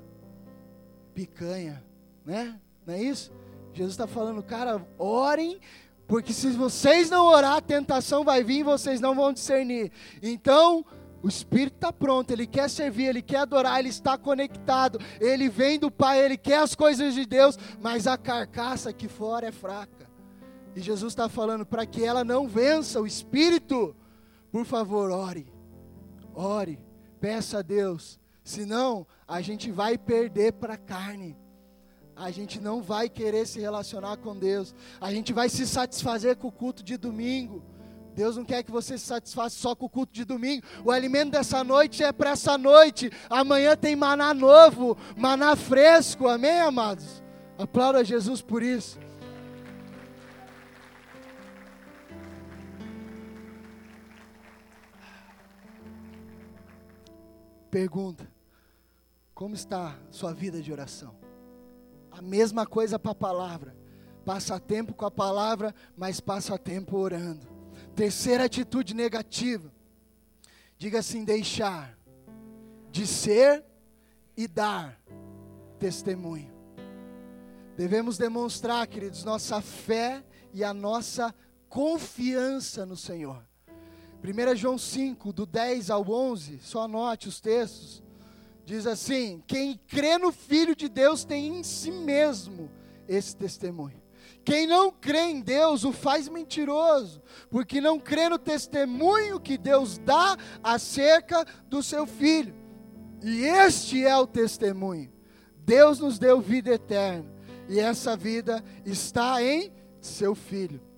picanha, né? Não é isso? Jesus está falando, cara, orem, porque se vocês não orar, a tentação vai vir e vocês não vão discernir. Então, o Espírito está pronto, ele quer servir, ele quer adorar, ele está conectado, ele vem do Pai, ele quer as coisas de Deus, mas a carcaça aqui fora é fraca. E Jesus está falando para que ela não vença o Espírito, por favor, ore, ore, peça a Deus, senão a gente vai perder para a carne. A gente não vai querer se relacionar com Deus. A gente vai se satisfazer com o culto de domingo. Deus não quer que você se satisfaça só com o culto de domingo. O alimento dessa noite é para essa noite. Amanhã tem maná novo, maná fresco. Amém, amados? Aplauda Jesus por isso. Pergunta: Como está sua vida de oração? A mesma coisa para a palavra. Passa tempo com a palavra, mas passa tempo orando. Terceira atitude negativa. Diga assim: deixar de ser e dar testemunho. Devemos demonstrar, queridos, nossa fé e a nossa confiança no Senhor. 1 João 5, do 10 ao 11, só anote os textos. Diz assim: Quem crê no Filho de Deus tem em si mesmo esse testemunho. Quem não crê em Deus o faz mentiroso, porque não crê no testemunho que Deus dá acerca do seu Filho. E este é o testemunho: Deus nos deu vida eterna, e essa vida está em seu Filho.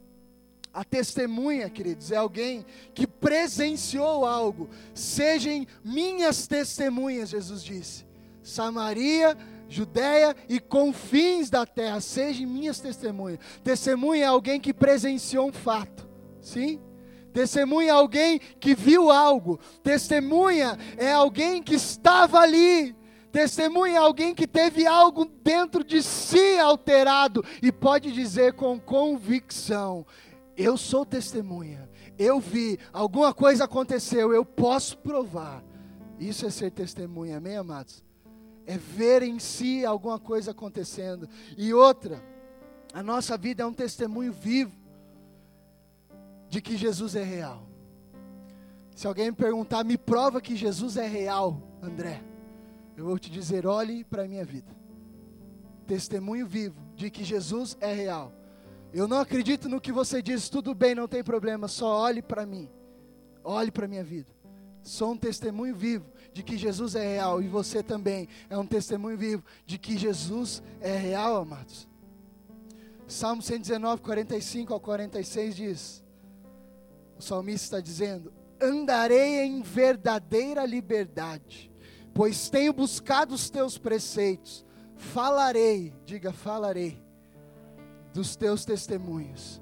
A testemunha, queridos, é alguém que presenciou algo. Sejam minhas testemunhas, Jesus disse. Samaria Judéia e confins da terra, sejam minhas testemunhas. Testemunha é alguém que presenciou um fato, sim? Testemunha é alguém que viu algo. Testemunha é alguém que estava ali. Testemunha é alguém que teve algo dentro de si alterado e pode dizer com convicção: Eu sou testemunha. Eu vi, alguma coisa aconteceu, eu posso provar. Isso é ser testemunha, amém, amados? É ver em si alguma coisa acontecendo. E outra, a nossa vida é um testemunho vivo de que Jesus é real. Se alguém me perguntar, me prova que Jesus é real, André, eu vou te dizer: olhe para a minha vida. Testemunho vivo de que Jesus é real. Eu não acredito no que você diz, tudo bem, não tem problema, só olhe para mim. Olhe para a minha vida. Sou um testemunho vivo de que Jesus é real e você também é um testemunho vivo de que Jesus é real, amados. Salmo 119, 45 ao 46 diz: o salmista está dizendo: Andarei em verdadeira liberdade, pois tenho buscado os teus preceitos. Falarei, diga, falarei, dos teus testemunhos,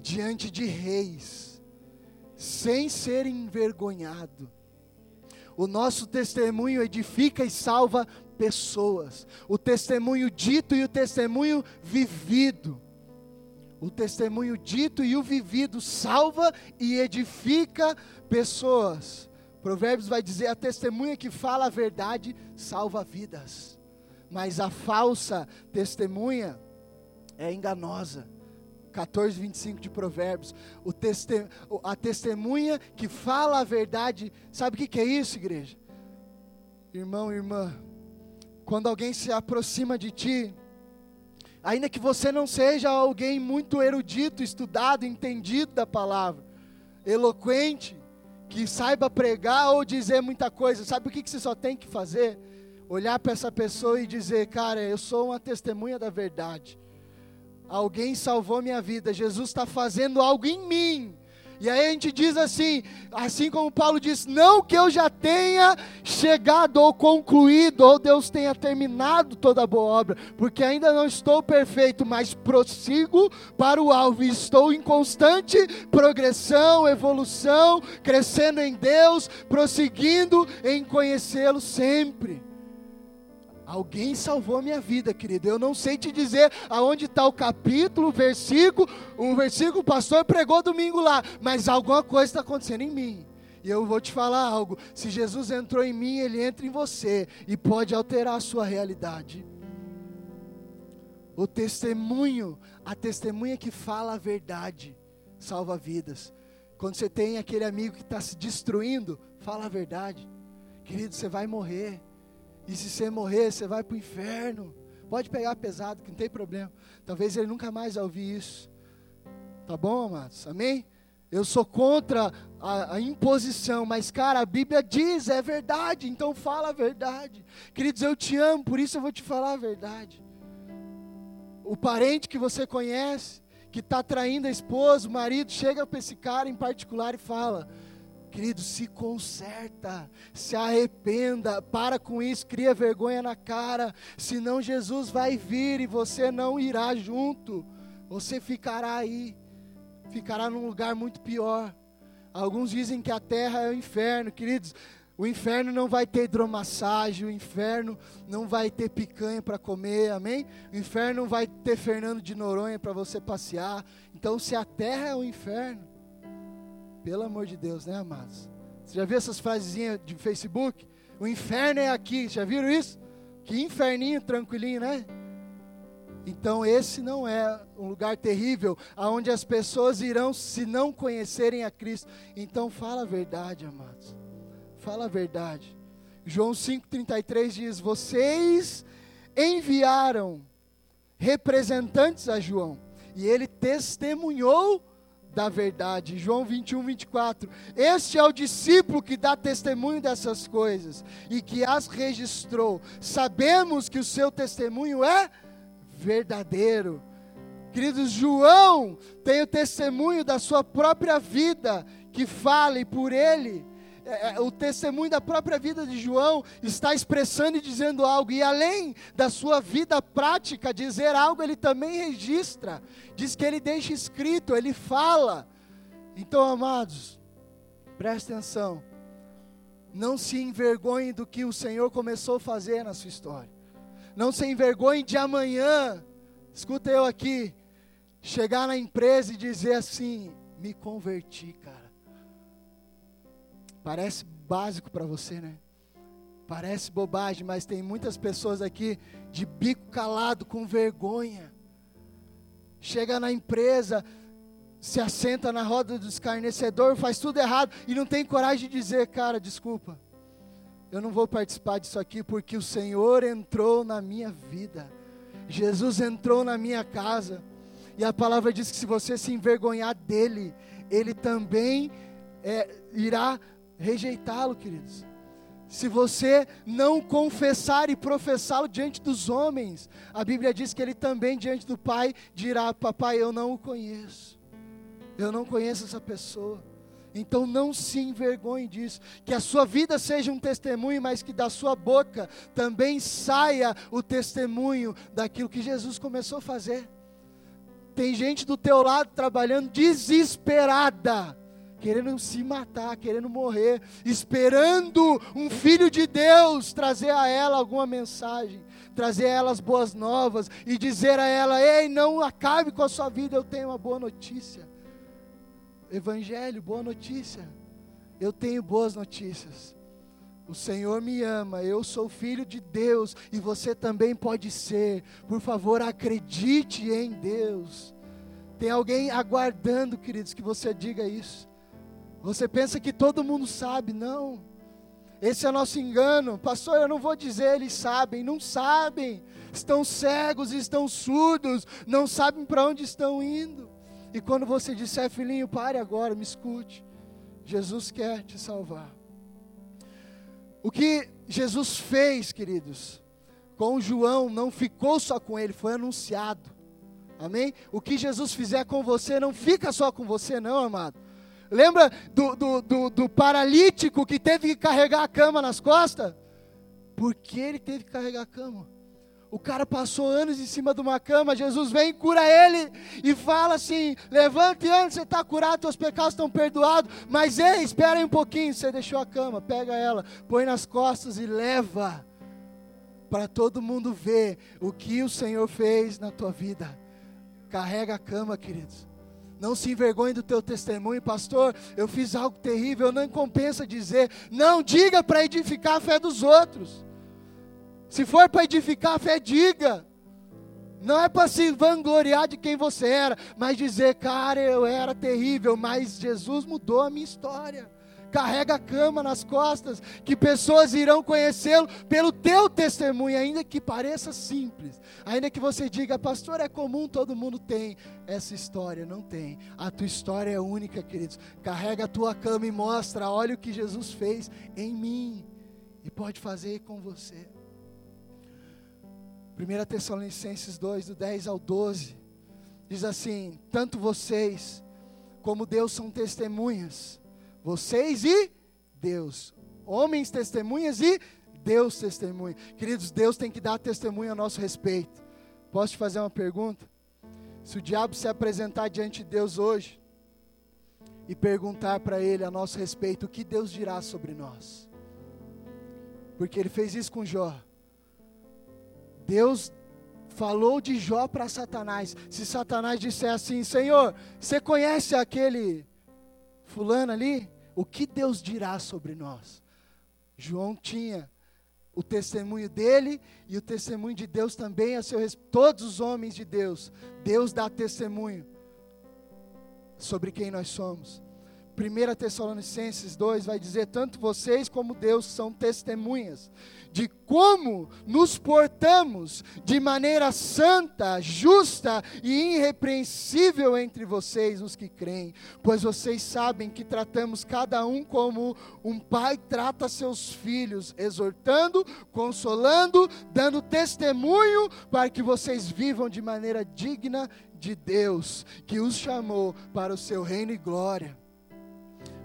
diante de reis, sem ser envergonhado. O nosso testemunho edifica e salva pessoas. O testemunho dito e o testemunho vivido. O testemunho dito e o vivido salva e edifica pessoas. Provérbios vai dizer: a testemunha que fala a verdade salva vidas, mas a falsa testemunha é enganosa. 14, 25 de Provérbios. O teste, a testemunha que fala a verdade, sabe o que, que é isso, igreja? Irmão, irmã, quando alguém se aproxima de ti, ainda que você não seja alguém muito erudito, estudado, entendido da palavra, eloquente, que saiba pregar ou dizer muita coisa, sabe o que, que você só tem que fazer? Olhar para essa pessoa e dizer, cara, eu sou uma testemunha da verdade. Alguém salvou minha vida, Jesus está fazendo algo em mim. E aí a gente diz assim, assim como Paulo diz, não que eu já tenha chegado ou concluído, ou Deus tenha terminado toda a boa obra, porque ainda não estou perfeito, mas prossigo para o alvo, estou em constante progressão, evolução, crescendo em Deus, prosseguindo em conhecê-lo sempre. Alguém salvou a minha vida, querido. Eu não sei te dizer aonde está o capítulo, o versículo. O versículo o pastor pregou domingo lá, mas alguma coisa está acontecendo em mim. E eu vou te falar algo: se Jesus entrou em mim, ele entra em você e pode alterar a sua realidade. O testemunho, a testemunha que fala a verdade, salva vidas. Quando você tem aquele amigo que está se destruindo, fala a verdade. Querido, você vai morrer. E se você morrer, você vai para o inferno. Pode pegar pesado, que não tem problema. Talvez ele nunca mais ouvir isso. Tá bom, amados? Amém? Eu sou contra a, a, imposição, mas, cara, a Bíblia diz, é verdade, então fala a verdade. Queridos, eu te amo, por isso eu vou te falar a verdade. O parente que você conhece, que está traindo a esposa, o marido, chega para esse cara em particular e fala: Querido, se conserta, se arrependa, para com isso, cria vergonha na cara, senão Jesus vai vir e você não irá junto, você ficará aí, ficará num lugar muito pior. Alguns dizem que a terra é o inferno, queridos. O inferno não vai ter hidromassagem, o inferno não vai ter picanha para comer, amém? O inferno não vai ter Fernando de Noronha para você passear. Então, se a terra é o inferno, pelo amor de Deus, né, amados? Você já viu essas frasezinhas de Facebook? O inferno é aqui, já viram isso? Que inferninho tranquilinho, né? Então esse não é um lugar terrível aonde as pessoas irão se não conhecerem a Cristo. Então fala a verdade, amados. Fala a verdade. João 5:33 diz: "Vocês enviaram representantes a João, e ele testemunhou da verdade. João 21, 24. Este é o discípulo que dá testemunho dessas coisas e que as registrou. Sabemos que o seu testemunho é verdadeiro. Queridos, João tem o testemunho da sua própria vida que fala e por ele é, é, o testemunho da própria vida de João está expressando e dizendo algo, e além da sua vida prática dizer algo, ele também registra, diz que ele deixa escrito, ele fala. Então, amados, preste atenção, não se envergonhe do que o Senhor começou a fazer na sua história, não se envergonhe de amanhã, escuta eu aqui, chegar na empresa e dizer assim: me converti. Parece básico para você, né? Parece bobagem, mas tem muitas pessoas aqui de bico calado, com vergonha. Chega na empresa, se assenta na roda do escarnecedor, faz tudo errado e não tem coragem de dizer, cara, desculpa. Eu não vou participar disso aqui porque o Senhor entrou na minha vida. Jesus entrou na minha casa. E a palavra diz que se você se envergonhar dele, ele também é, irá rejeitá-lo, queridos. Se você não confessar e professá-lo diante dos homens, a Bíblia diz que ele também diante do Pai dirá: Papai, eu não o conheço, eu não conheço essa pessoa. Então não se envergonhe disso, que a sua vida seja um testemunho, mas que da sua boca também saia o testemunho daquilo que Jesus começou a fazer. Tem gente do teu lado trabalhando desesperada, querendo se matar, querendo morrer, esperando um filho de Deus trazer a ela alguma mensagem, trazer a ela as boas novas e dizer a ela: "Ei, não acabe com a sua vida, eu tenho uma boa notícia". Evangelho, boa notícia. Eu tenho boas notícias. O Senhor me ama, eu sou filho de Deus e você também pode ser. Por favor, acredite em Deus. Tem alguém aguardando, queridos, que você diga isso. Você pensa que todo mundo sabe, não. Esse é nosso engano. Pastor, eu não vou dizer, eles sabem, não sabem. Estão cegos, estão surdos, não sabem para onde estão indo. E quando você disser, filhinho, pare agora, me escute. Jesus quer te salvar. O que Jesus fez, queridos, com João, não ficou só com ele, foi anunciado. Amém? O que Jesus fizer com você não fica só com você, não, amado. Lembra do, do, do, do paralítico que teve que carregar a cama nas costas? Por que ele teve que carregar a cama? O cara passou anos em cima de uma cama, Jesus vem, cura ele e fala assim: levante antes, você está curado, seus pecados estão perdoados. Mas ei, espera um pouquinho, você deixou a cama, pega ela, põe nas costas e leva para todo mundo ver o que o Senhor fez na tua vida. Carrega a cama, queridos. Não se envergonhe do teu testemunho, pastor. Eu fiz algo terrível, não compensa dizer. Não diga para edificar a fé dos outros. Se for para edificar a fé, diga. Não é para se vangloriar de quem você era, mas dizer, cara, eu era terrível, mas Jesus mudou a minha história. Carrega a cama nas costas, que pessoas irão conhecê-lo pelo teu testemunho, ainda que pareça simples, ainda que você diga, pastor, é comum, todo mundo tem essa história, não tem. A tua história é única, queridos. Carrega a tua cama e mostra, olha o que Jesus fez em mim e pode fazer com você. 1 Tessalonicenses 2, do 10 ao 12, diz assim: Tanto vocês como Deus são testemunhas, vocês e Deus, homens testemunhas e Deus testemunha. Queridos, Deus tem que dar testemunho a nosso respeito. Posso te fazer uma pergunta? Se o diabo se apresentar diante de Deus hoje e perguntar para ele a nosso respeito, o que Deus dirá sobre nós? Porque ele fez isso com Jó. Deus falou de Jó para Satanás. Se Satanás disser assim: Senhor, você conhece aquele fulano ali? O que Deus dirá sobre nós? João tinha o testemunho dele e o testemunho de Deus também a seu respeito. Todos os homens de Deus, Deus dá testemunho sobre quem nós somos. 1 Tessalonicenses 2 vai dizer: tanto vocês como Deus são testemunhas de como nos portamos de maneira santa, justa e irrepreensível entre vocês, os que creem, pois vocês sabem que tratamos cada um como um pai trata seus filhos, exortando, consolando, dando testemunho para que vocês vivam de maneira digna de Deus, que os chamou para o seu reino e glória.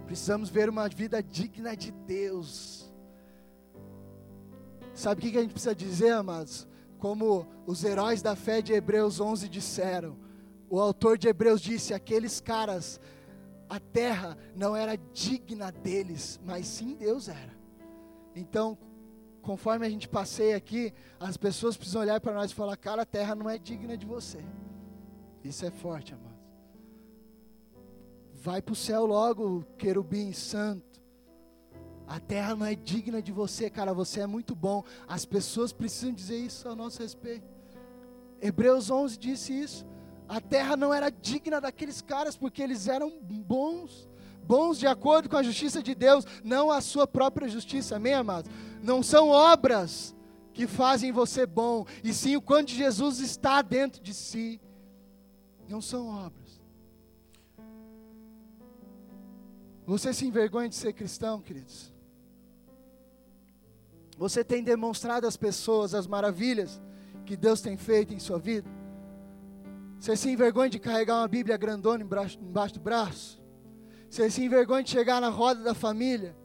Precisamos ver uma vida digna de Deus. Sabe o que a gente precisa dizer, amados? Como os heróis da fé de Hebreus 11 disseram. O autor de Hebreus disse: aqueles caras, a terra não era digna deles, mas sim Deus era. Então, conforme a gente passeia aqui, as pessoas precisam olhar para nós e falar: cara, a terra não é digna de você. Isso é forte, amado. Vai para o céu logo, querubim santo. A terra não é digna de você, cara. Você é muito bom. As pessoas precisam dizer isso a nosso respeito. Hebreus 11 disse isso. A terra não era digna daqueles caras porque eles eram bons. Bons de acordo com a justiça de Deus, não a sua própria justiça, amém, amados? Não são obras que fazem você bom, e sim o quanto Jesus está dentro de si. Não são obras. Você se envergonha de ser cristão, queridos? Você tem demonstrado às pessoas as maravilhas que Deus tem feito em sua vida? Você se envergonha de carregar uma Bíblia grandona embaixo, do braço? Você se envergonha de chegar na roda da família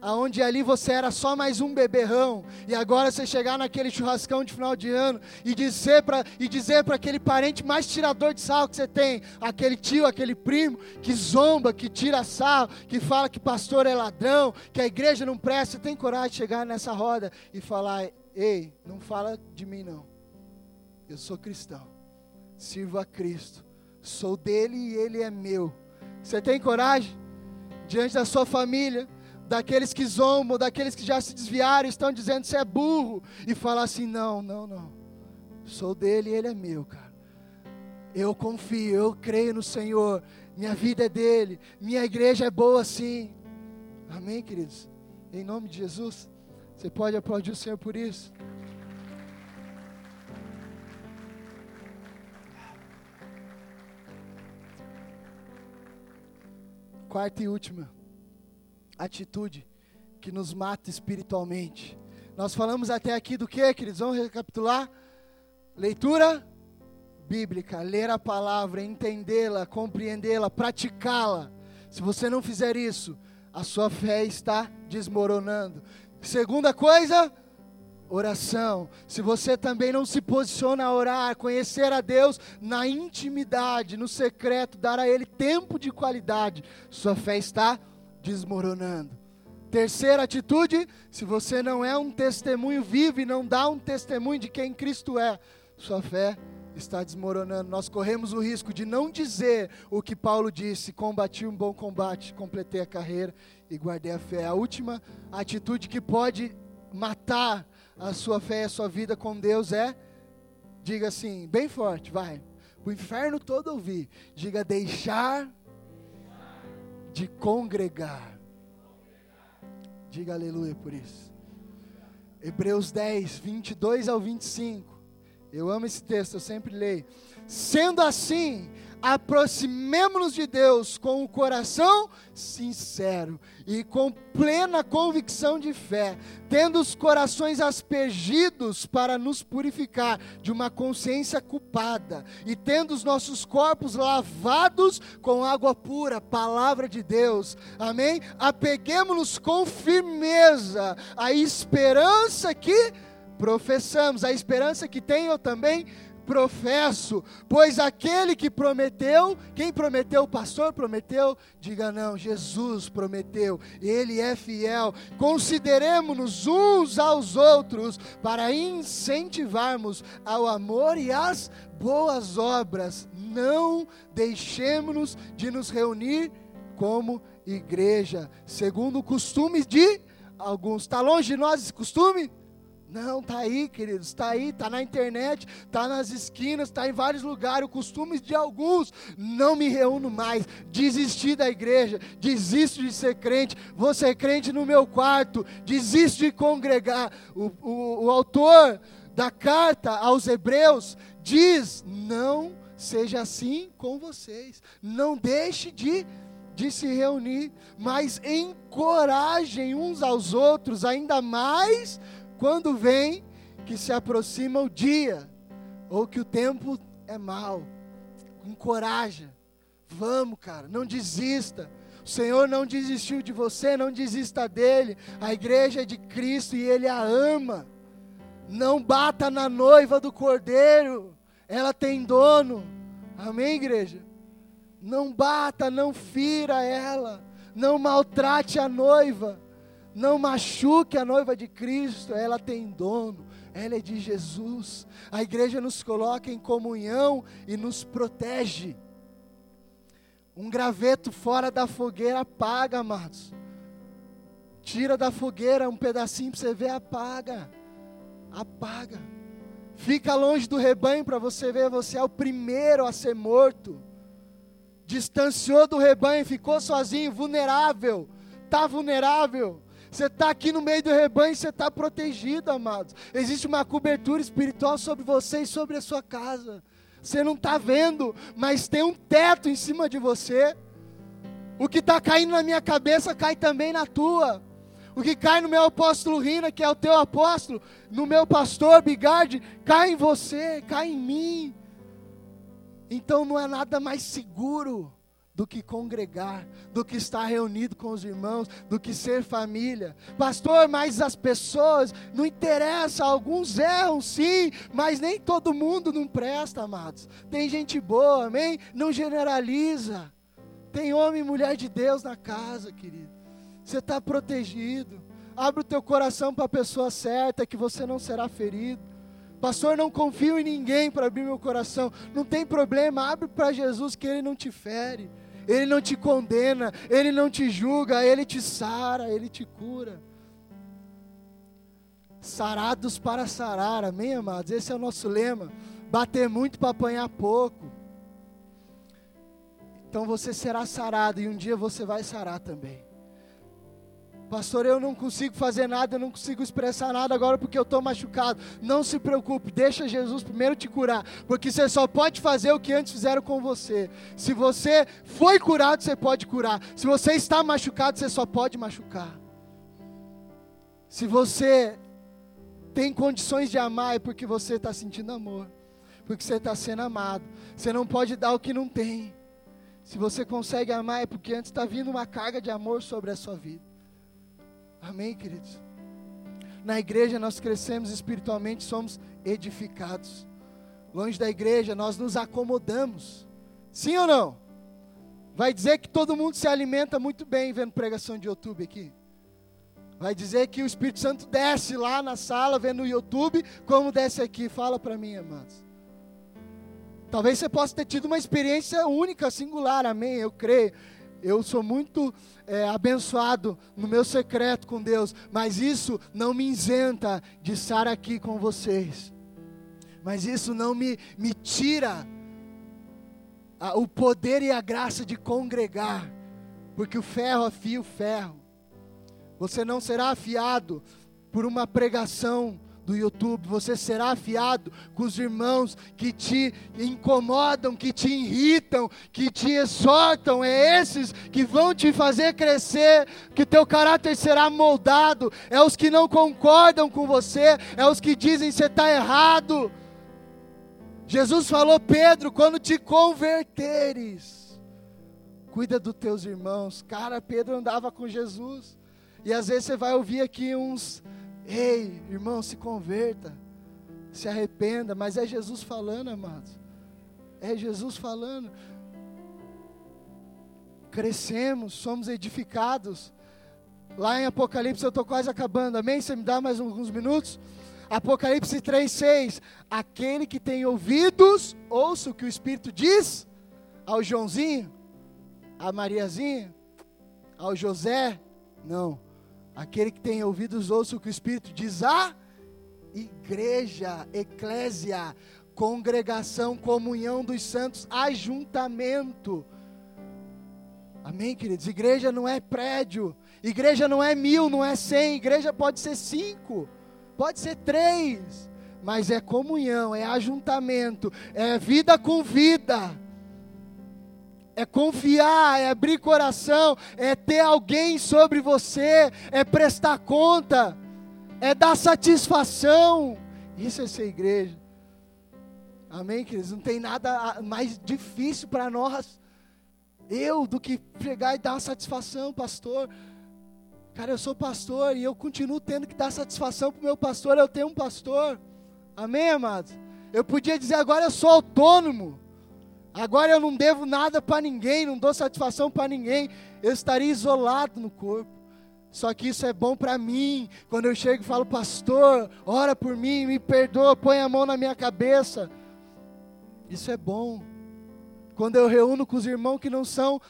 aonde ali você era só mais um beberrão, e agora você chegar naquele churrascão de final de ano e dizer para e dizer para aquele parente mais tirador de sal que você tem, aquele tio, aquele primo que zomba, que tira sal, que fala que pastor é ladrão, que a igreja não presta, você tem coragem de chegar nessa roda e falar: "Ei, não fala de mim não. Eu sou cristão. Sirvo a Cristo. Sou dele e ele é meu." Você tem coragem diante da sua família? Daqueles que zombam, daqueles que já se desviaram, estão dizendo você é burro, e falar assim: não, não, não, sou dele e ele é meu, cara. Eu confio, eu creio no Senhor, minha vida é dele, minha igreja é boa sim. Amém, queridos? Em nome de Jesus, você pode aplaudir o Senhor por isso. Quarta e última atitude que nos mata espiritualmente. Nós falamos até aqui do que, queridos? Vamos recapitular? Leitura bíblica, ler a palavra, entendê-la, compreendê-la, praticá-la. Se você não fizer isso, a sua fé está desmoronando. Segunda coisa, oração. Se você também não se posiciona a orar, conhecer a Deus na intimidade, no secreto, dar a Ele tempo de qualidade, sua fé está desmoronando. Terceira atitude: se você não é um testemunho vivo e não dá um testemunho de quem Cristo é, sua fé está desmoronando. Nós corremos o risco de não dizer o que Paulo disse: combati um bom combate, completei a carreira e guardei a fé. A última atitude que pode matar a sua fé e a sua vida com Deus é, diga assim, bem forte, vai. O inferno todo ouvir. Diga deixar de congregar. Diga aleluia por isso. Hebreus 10, 22 ao 25. Eu amo esse texto, eu sempre leio. Sendo assim, aproximemo-nos de Deus com o coração sincero e com plena convicção de fé, tendo os corações aspergidos para nos purificar de uma consciência culpada e tendo os nossos corpos lavados com água pura, palavra de Deus. Amém? Apeguemos-nos com firmeza à esperança que professamos, a esperança que tenho também professo, pois aquele que prometeu, quem prometeu? O pastor prometeu? Diga não, Jesus prometeu, ele é fiel. Consideremos-nos uns aos outros para incentivarmos ao amor e às boas obras. Não deixemos-nos de nos reunir como igreja, segundo o costume de alguns. Está longe de nós esse costume? Não, tá aí, queridos, está aí, está na internet, está nas esquinas, está em vários lugares. O costume de alguns, não me reúno mais, desisti da igreja, desisto de ser crente, vou ser crente no meu quarto, desisto de congregar. O, o, o autor da carta aos Hebreus diz: não seja assim com vocês, não deixe de de se reunir, mas encorajem uns aos outros, ainda mais quando vem que se aproxima o dia, ou que o tempo é mau, encoraja. Vamos, cara, não desista. O Senhor não desistiu de você, não desista dele. A igreja é de Cristo e ele a ama. Não bata na noiva do cordeiro, ela tem dono. Amém, igreja? Não bata, não fira ela, não maltrate a noiva, não machuque a noiva de Cristo, ela tem dono, ela é de Jesus. A igreja nos coloca em comunhão e nos protege. Um graveto fora da fogueira apaga, amados. Tira da fogueira um pedacinho para você ver, apaga. Apaga. Fica longe do rebanho para você ver, você é o primeiro a ser morto. Distanciou do rebanho, ficou sozinho, vulnerável. Está vulnerável. Você está aqui no meio do rebanho você está protegido, amados. Existe uma cobertura espiritual sobre você e sobre a sua casa. Você não está vendo, mas tem um teto em cima de você. O que está caindo na minha cabeça cai também na tua. O que cai no meu apóstolo Rina, que é o teu apóstolo, no meu pastor Bigard, cai em você, cai em mim. Então não é nada mais seguro do que congregar, do que estar reunido com os irmãos, do que ser família. Pastor, mas as pessoas, não interessa, alguns erram sim, mas nem todo mundo não presta, amados. Tem gente boa, amém? Não generaliza. Tem homem e mulher de Deus na casa, querido. Você está protegido. Abre o teu coração para a pessoa certa, que você não será ferido. Pastor, não confio em ninguém para abrir meu coração. Não tem problema, abre para Jesus que Ele não te fere. Ele não te condena, Ele não te julga, Ele te sara, Ele te cura. Sarados para sarar, amém, amados? Esse é o nosso lema. Bater muito para apanhar pouco. Então você será sarado e um dia você vai sarar também. Pastor, eu não consigo fazer nada, eu não consigo expressar nada agora porque eu estou machucado. Não se preocupe, deixa Jesus primeiro te curar, porque você só pode fazer o que antes fizeram com você. Se você foi curado, você pode curar. Se você está machucado, você só pode machucar. Se você tem condições de amar, é porque você está sentindo amor, porque você está sendo amado. Você não pode dar o que não tem. Se você consegue amar, é porque antes está vindo uma carga de amor sobre a sua vida. Amém, queridos? Na igreja nós crescemos espiritualmente, somos edificados. Longe da igreja nós nos acomodamos. Sim ou não? Vai dizer que todo mundo se alimenta muito bem vendo pregação de YouTube aqui? Vai dizer que o Espírito Santo desce lá na sala vendo o YouTube, como desce aqui? Fala para mim, amados. Talvez você possa ter tido uma experiência única, singular, amém? Eu creio. Eu sou muito é, abençoado no meu secreto com Deus, mas isso não me isenta de estar aqui com vocês. Mas isso não me, me tira a, o poder e a graça de congregar, porque o ferro afia o ferro. Você não será afiado por uma pregação do YouTube, você será afiado com os irmãos que te incomodam, que te irritam, que te exortam, é esses que vão te fazer crescer, que teu caráter será moldado, é os que não concordam com você, é os que dizem que você está errado. Jesus falou, Pedro, quando te converteres, cuida dos teus irmãos. Cara, Pedro andava com Jesus. E às vezes você vai ouvir aqui uns Ei, irmão, se converta, se arrependa, mas é Jesus falando, amados. É Jesus falando. Crescemos, somos edificados. Lá em Apocalipse, eu estou quase acabando, amém? Você me dá mais alguns minutos? Apocalipse 3,6: Aquele que tem ouvidos, ouça o que o Espírito diz ao Joãozinho, a Mariazinha, ao José. Não, Aquele que tem ouvidos, ouça o que o Espírito diz à igreja, eclésia, congregação, comunhão dos santos, ajuntamento. Amém, queridos? Igreja não é prédio, igreja não é mil, não é cem, igreja pode ser cinco, pode ser três, mas é comunhão, é ajuntamento, é vida com vida é confiar, é abrir coração, é ter alguém sobre você, é prestar conta, é dar satisfação. Isso é ser igreja. Amém, queridos? Não tem nada mais difícil para nós eu do que pegar e dar satisfação, pastor. Cara, eu sou pastor e eu continuo tendo que dar satisfação para o meu pastor. Eu tenho um pastor. Amém, amados? Eu podia dizer agora eu sou autônomo. Agora eu não devo nada para ninguém, não dou satisfação para ninguém. Eu estaria isolado no corpo. Só que isso é bom para mim. Quando eu chego e falo, pastor, ora por mim, me perdoa, põe a mão na minha cabeça. Isso é bom. Quando eu reúno com os irmãos que não são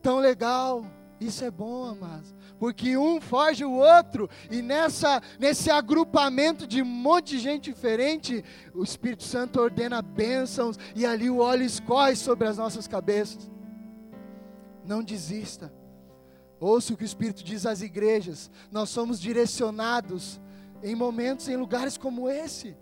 tão legal, isso é bom, amados. Porque um foge o outro, e nessa, nesse agrupamento de um monte de gente diferente, o Espírito Santo ordena bênçãos, e ali o óleo escorre sobre as nossas cabeças. Não desista. Ouça o que o Espírito diz às igrejas. Nós somos direcionados em momentos, em lugares como esse.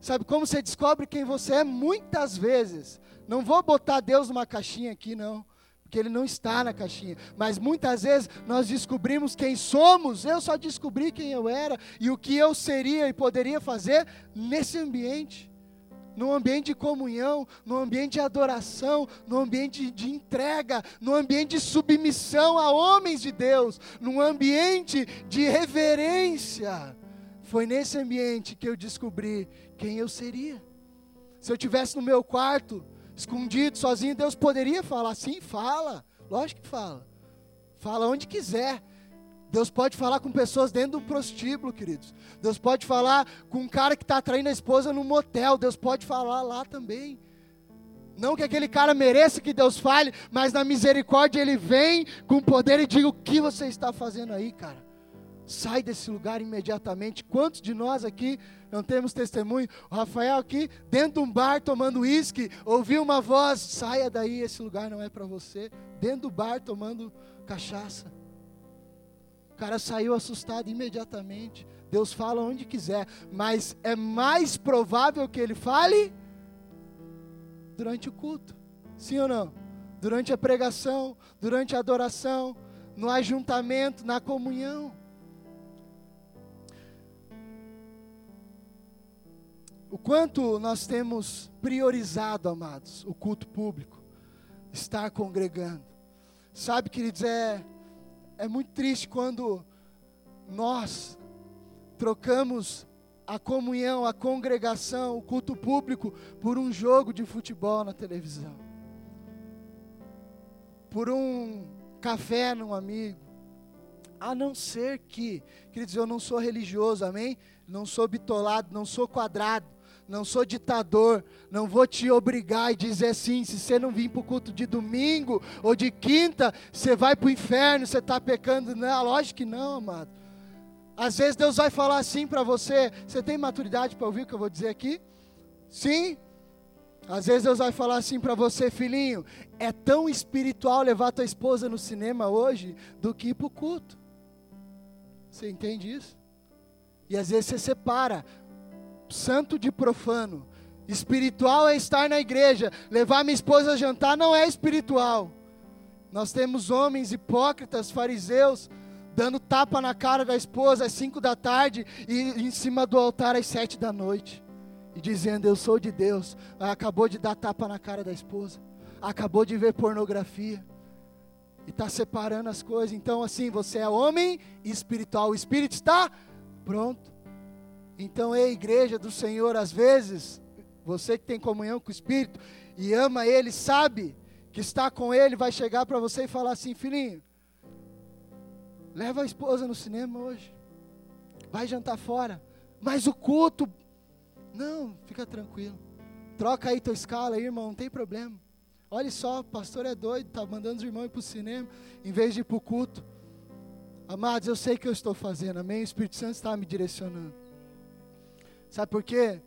Sabe como você descobre quem você é? Muitas vezes. Não vou botar Deus numa caixinha aqui, não. Porque Ele não está na caixinha. Mas muitas vezes nós descobrimos quem somos. Eu só descobri quem eu era e o que eu seria e poderia fazer nesse ambiente no ambiente de comunhão, no ambiente de adoração, no ambiente de entrega, no ambiente de submissão a homens de Deus, num ambiente de reverência. Foi nesse ambiente que eu descobri quem eu seria. Se eu tivesse no meu quarto, escondido, sozinho, Deus poderia falar, sim, fala, lógico que fala. Fala onde quiser. Deus pode falar com pessoas dentro do prostíbulo, queridos. Deus pode falar com um cara que está traindo a esposa no motel. Deus pode falar lá também. Não que aquele cara mereça que Deus fale, mas na misericórdia ele vem com poder e diga: O que você está fazendo aí, cara? Sai desse lugar imediatamente. Quantos de nós aqui não temos testemunho? O Rafael aqui, dentro de um bar tomando uísque, ouviu uma voz: Saia daí, esse lugar não é para você. Dentro do bar tomando cachaça cara saiu assustado imediatamente. Deus fala onde quiser, mas é mais provável que ele fale durante o culto. Sim ou não? Durante a pregação, durante a adoração, no ajuntamento, na comunhão. O quanto nós temos priorizado, amados, o culto público, estar congregando. Sabe, queridos, é é muito triste quando nós trocamos a comunhão, a congregação, o culto público por um jogo de futebol na televisão, por um café num amigo. A não ser que, queridos, eu não sou religioso, amém? Não sou bitolado, não sou quadrado não sou ditador, não vou te obrigar e dizer assim: se você não vir para o culto de domingo ou de quinta, você vai para o inferno, você está pecando. Não, lógico que não, amado. Às vezes Deus vai falar assim para você: você tem maturidade para ouvir o que eu vou dizer aqui? Sim? Às vezes Deus vai falar assim para você, filhinho: é tão espiritual levar tua esposa no cinema hoje do que ir para o culto. Você entende isso? E às vezes você separa santo de profano. Espiritual é estar na igreja. Levar minha esposa a jantar não é espiritual. Nós temos homens hipócritas, fariseus, dando tapa na cara da esposa às cinco da tarde e em cima do altar às sete da noite. E dizendo, eu sou de Deus. Acabou de dar tapa na cara da esposa. Acabou de ver pornografia. E está separando as coisas. Então, assim, você é homem espiritual. O espírito está pronto. Então, ei, igreja do Senhor, às vezes, você que tem comunhão com o Espírito e ama Ele, sabe que está com Ele, vai chegar para você e falar assim: filhinho, leva a esposa no cinema hoje, vai jantar fora, mas o culto, não, fica tranquilo, troca aí tua escala aí, irmão, não tem problema. Olha só, o pastor é doido, está mandando os irmãos ir para o cinema, em vez de ir para o culto. Amados, eu sei que eu estou fazendo, amém? O Espírito Santo está me direcionando. Sabe por quê?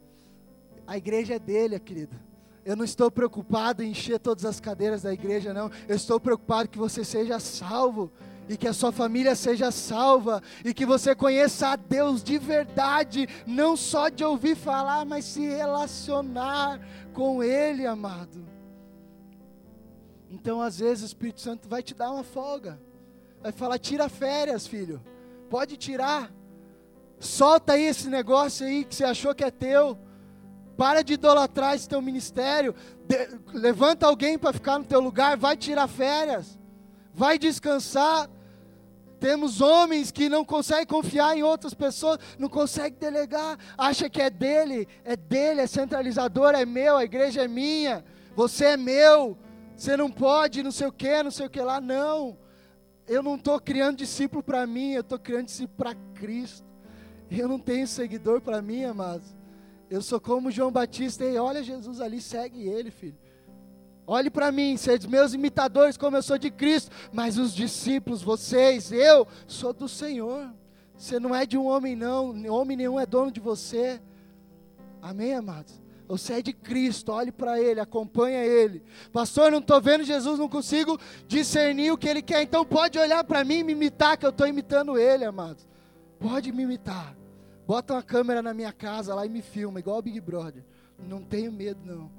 A igreja é dele, querido. Eu não estou preocupado em encher todas as cadeiras da igreja, não. Eu estou preocupado que você seja salvo e que a sua família seja salva e que você conheça a Deus de verdade, não só de ouvir falar, mas se relacionar com Ele, amado. Então, às vezes, o Espírito Santo vai te dar uma folga, vai falar: tira férias, filho, pode tirar. Solta aí esse negócio aí que você achou que é teu. Para de idolatrar esse teu ministério. De, levanta alguém para ficar no teu lugar. Vai tirar férias. Vai descansar. Temos homens que não conseguem confiar em outras pessoas, não conseguem delegar, acha que é dele, é dele, é centralizador, é meu, a igreja é minha, você é meu, você não pode, não sei o que, não sei o que lá, não. Eu não estou criando discípulo para mim, eu estou criando discípulo para Cristo. Eu não tenho seguidor para mim, amados. Eu sou como João Batista, e olha Jesus ali, segue ele, filho. Olhe para mim, sede meus imitadores, como eu sou de Cristo. Mas os discípulos, vocês, eu, sou do Senhor. Você não é de um homem, não. Homem nenhum é dono de você. Amém, amados? Você é de Cristo, olhe para Ele, acompanha Ele. Pastor, não estou vendo Jesus, não consigo discernir o que Ele quer. Então pode olhar para mim e me imitar, que eu estou imitando Ele, amados. Pode me imitar. Bota uma câmera na minha casa lá e me filma, igual o Big Brother. Não tenho medo, não.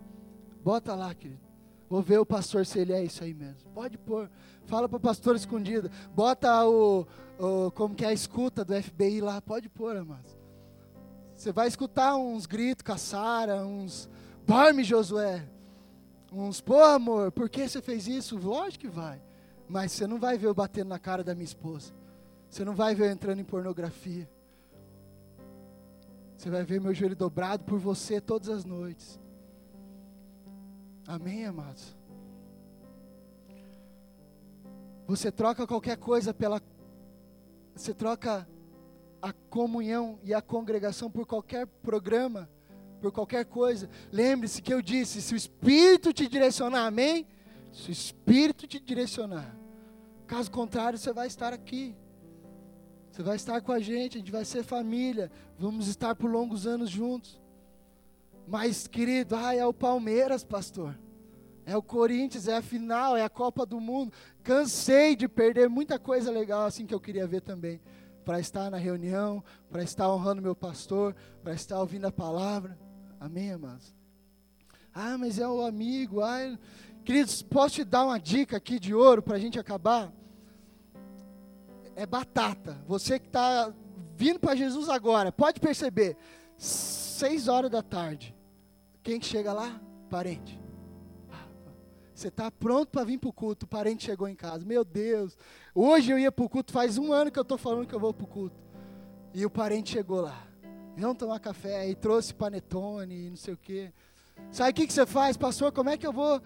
Bota lá, querido. Vou ver o pastor se ele é isso aí mesmo. Pode pôr. Fala para o pastor escondido. Bota o, o, como que é a escuta do FBI lá. Pode pôr, amados. Você vai escutar uns gritos, caçara, uns dorme, Josué. Uns, pô, amor, por que você fez isso? Lógico que vai. Mas você não vai ver eu batendo na cara da minha esposa. Você não vai ver eu entrando em pornografia. Você vai ver meu joelho dobrado por você todas as noites. Amém, amados? Você troca qualquer coisa pela. Você troca a comunhão e a congregação por qualquer programa, por qualquer coisa. Lembre-se que eu disse: se o Espírito te direcionar, amém? Se o Espírito te direcionar. Caso contrário, você vai estar aqui. Você vai estar com a gente, a gente vai ser família. Vamos estar por longos anos juntos. Mas, querido, ah, é o Palmeiras, pastor. É o Corinthians, é a final, é a Copa do Mundo. Cansei de perder muita coisa legal assim que eu queria ver também. Para estar na reunião, para estar honrando meu pastor, para estar ouvindo a palavra. Amém, amados? Ah, mas é o amigo. Ah, queridos, posso te dar uma dica aqui de ouro para a gente acabar? É batata. Você que está vindo para Jesus agora, pode perceber. Seis horas da tarde. Quem que chega lá? Parente. Você está pronto para vir para o culto, o parente chegou em casa. Meu Deus, hoje eu ia para o culto, faz um ano que eu estou falando que eu vou para o culto. E o parente chegou lá. Vamos tomar café e trouxe panetone e não sei o quê. Sabe o que, que você faz, pastor? Como é que eu vou?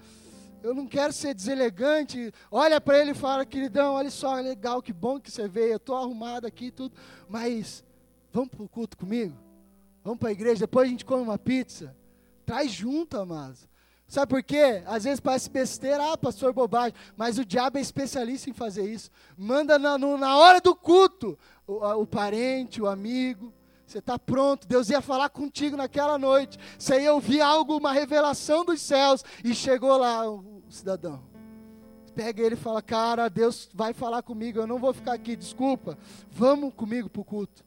Eu não quero ser deselegante. Olha para ele e fala, queridão, olha só, legal, que bom que você veio. Eu estou arrumado aqui tudo. Mas vamos para o culto comigo? Vamos para a igreja, depois a gente come uma pizza. Traz junto, amados. Sabe por quê? Às vezes parece besteira, ah, pastor, bobagem, mas o diabo é especialista em fazer isso. Manda na, no, na hora do culto o, a, o parente, o amigo. Você está pronto, Deus ia falar contigo naquela noite. Você ia ouvir algo, uma revelação dos céus, e chegou lá o, cidadão. Pega ele e fala: Cara, Deus vai falar comigo, eu não vou ficar aqui, desculpa. Vamos comigo para o culto.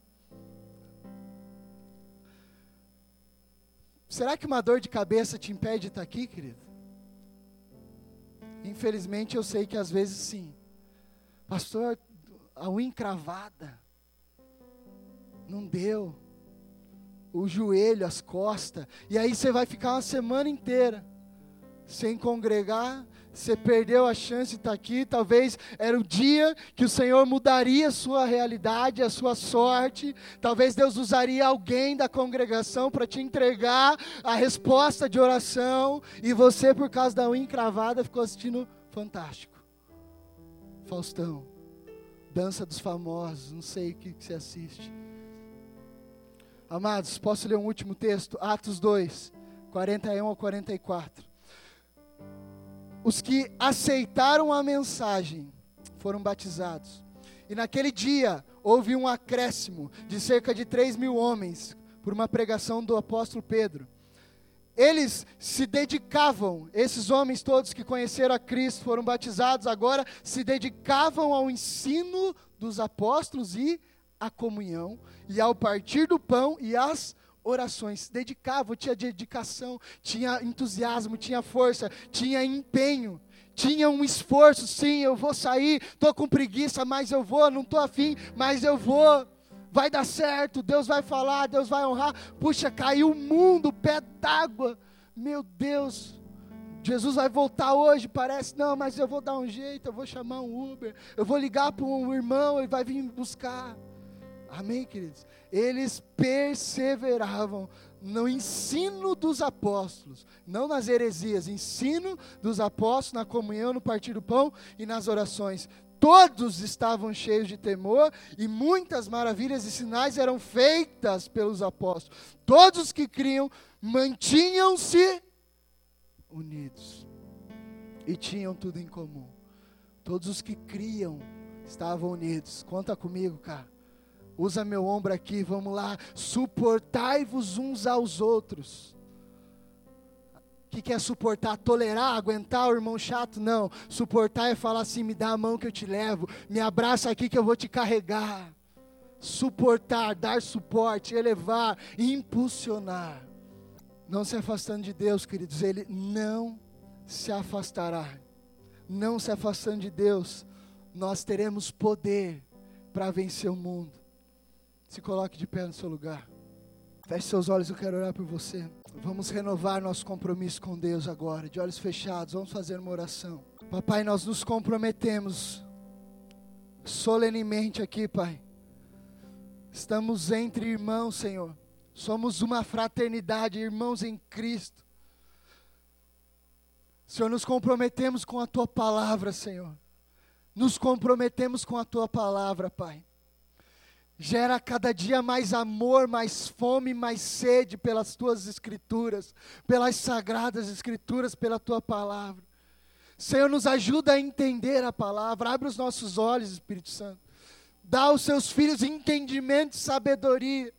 Será que uma dor de cabeça te impede de estar aqui, querido? Infelizmente eu sei que às vezes sim. Pastor, a unha encravada. Não deu. O joelho, as costas. E aí você vai ficar uma semana inteira sem congregar, você perdeu a chance de estar aqui. Talvez era o dia que o Senhor mudaria a sua realidade, a sua sorte. Talvez Deus usaria alguém da congregação para te entregar a resposta de oração. E você, por causa da unha encravada, ficou assistindo Fantástico. Faustão. Dança dos Famosos. Não sei o que, que você assiste. Amados, posso ler um último texto? Atos 2, 41 ao 44. Os que aceitaram a mensagem foram batizados. E naquele dia houve um acréscimo de cerca de 3 mil homens por uma pregação do apóstolo Pedro. Eles se dedicavam, esses homens todos que conheceram a Cristo, foram batizados, agora se dedicavam ao ensino dos apóstolos e à comunhão, e ao partir do pão e às orações, dedicava, tinha dedicação, tinha entusiasmo, tinha força, tinha empenho, tinha um esforço, sim, eu vou sair, estou com preguiça, mas eu vou, não estou afim, mas eu vou. vai dar certo, Deus vai falar, Deus vai honrar. Puxa, caiu o mundo, pé d'água. Meu Deus, Jesus vai voltar hoje, parece, não, mas eu vou dar um jeito, eu vou chamar um Uber, eu vou ligar para um irmão, ele vai vir buscar. Amém, queridos? Eles perseveravam no ensino dos apóstolos, não nas heresias, ensino dos apóstolos, na comunhão, no partir do pão e nas orações. Todos estavam cheios de temor e muitas maravilhas e sinais eram feitas pelos apóstolos. Todos que criam mantinham-se unidos e tinham tudo em comum. Todos os que criam estavam unidos. Conta comigo, cara. Usa meu ombro aqui, vamos lá. Suportai-vos uns aos outros. O que, que é suportar? Tolerar, aguentar o irmão chato? Não. Suportar é falar assim: me dá a mão que eu te levo, me abraça aqui que eu vou te carregar. Suportar, dar suporte, elevar, impulsionar não se afastando de Deus, queridos, Ele não se afastará. Não se afastando de Deus, nós teremos poder para vencer o mundo. Se coloque de pé no seu lugar. Feche seus olhos, eu quero orar por você. Vamos renovar nosso compromisso com Deus agora, de olhos fechados, vamos fazer uma oração. Papai, nós nos comprometemos solenemente aqui, Pai. Estamos entre irmãos, Senhor. Somos uma fraternidade, irmãos em Cristo. Senhor, nos comprometemos com a tua palavra, Senhor. Nos comprometemos com a tua palavra, Pai. Gera cada dia mais amor, mais fome, mais sede pelas tuas escrituras, pelas sagradas escrituras, pela tua palavra. Senhor, nos ajuda a entender a palavra, abre os nossos olhos, Espírito Santo. Dá aos seus filhos entendimento e sabedoria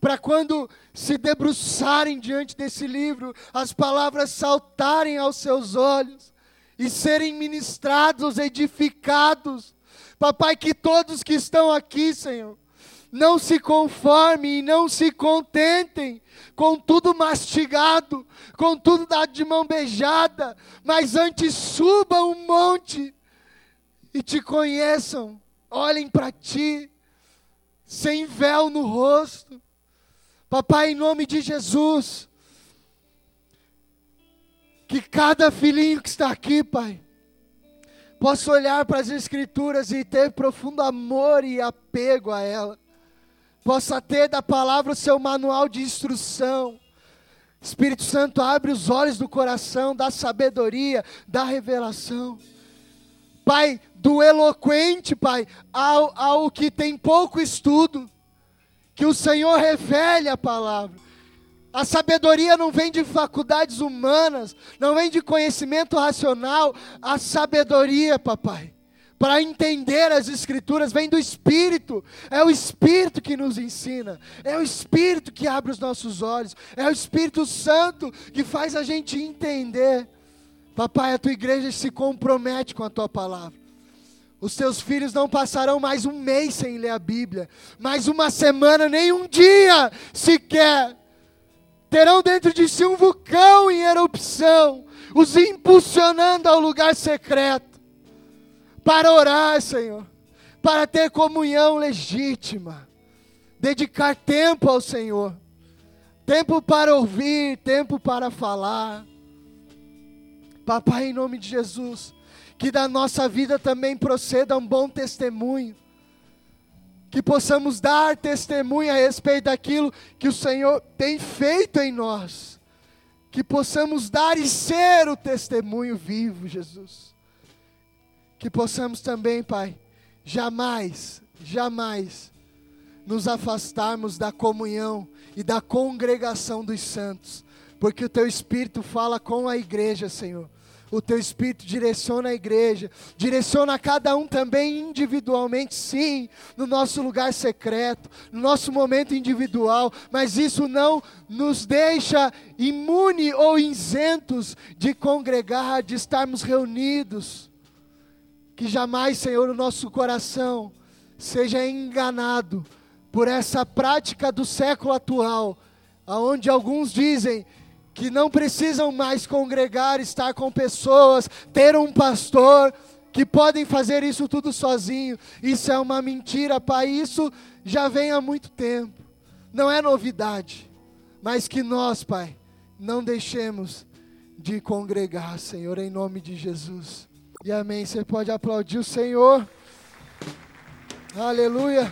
para quando se debruçarem diante desse livro, as palavras saltarem aos seus olhos e serem ministrados, edificados. Papai, que todos que estão aqui, Senhor, não se conformem e não se contentem com tudo mastigado, com tudo dado de mão beijada, mas antes subam um monte e te conheçam, olhem para ti, sem véu no rosto. Papai, em nome de Jesus, que cada filhinho que está aqui, Pai, possa olhar para as Escrituras e ter profundo amor e apego a ela, possa ter da palavra o seu manual de instrução. Espírito Santo, abre os olhos do coração, da sabedoria, da revelação. Pai, do eloquente, Pai, ao, ao que tem pouco estudo que o Senhor revele a palavra. A sabedoria não vem de faculdades humanas, não vem de conhecimento racional. A sabedoria, papai, para entender as Escrituras, vem do Espírito. É o Espírito que nos ensina, é o Espírito que abre os nossos olhos, é o Espírito Santo que faz a gente entender. Papai, a tua igreja se compromete com a tua palavra. Os seus filhos não passarão mais um mês sem ler a Bíblia, mais uma semana, nem um dia sequer. Terão dentro de si um vulcão em erupção, os impulsionando ao lugar secreto, para orar, Senhor, para ter comunhão legítima, dedicar tempo ao Senhor, tempo para ouvir, tempo para falar. Papai, em nome de Jesus, que da nossa vida também proceda um bom testemunho, que possamos dar testemunho a respeito daquilo que o Senhor tem feito em nós, que possamos dar e ser o testemunho vivo, Jesus. Que possamos também, Pai, jamais, jamais nos afastarmos da comunhão e da congregação dos santos, porque o Teu Espírito fala com a igreja, Senhor o teu Espírito direciona a igreja, direciona cada um também individualmente, sim, no nosso lugar secreto, no nosso momento individual, mas isso não nos deixa imune ou isentos de congregar, de estarmos reunidos. Que jamais, Senhor, o nosso coração seja enganado por essa prática do século atual, aonde alguns dizem que não precisam mais congregar, estar com pessoas, ter um pastor. que podem fazer isso tudo sozinho. Isso é uma mentira, Pai. Isso já vem há muito tempo. Não é novidade. Mas que nós, Pai, não deixemos de congregar, Senhor, em nome de Jesus. E amém. Você pode aplaudir o Senhor. Aleluia.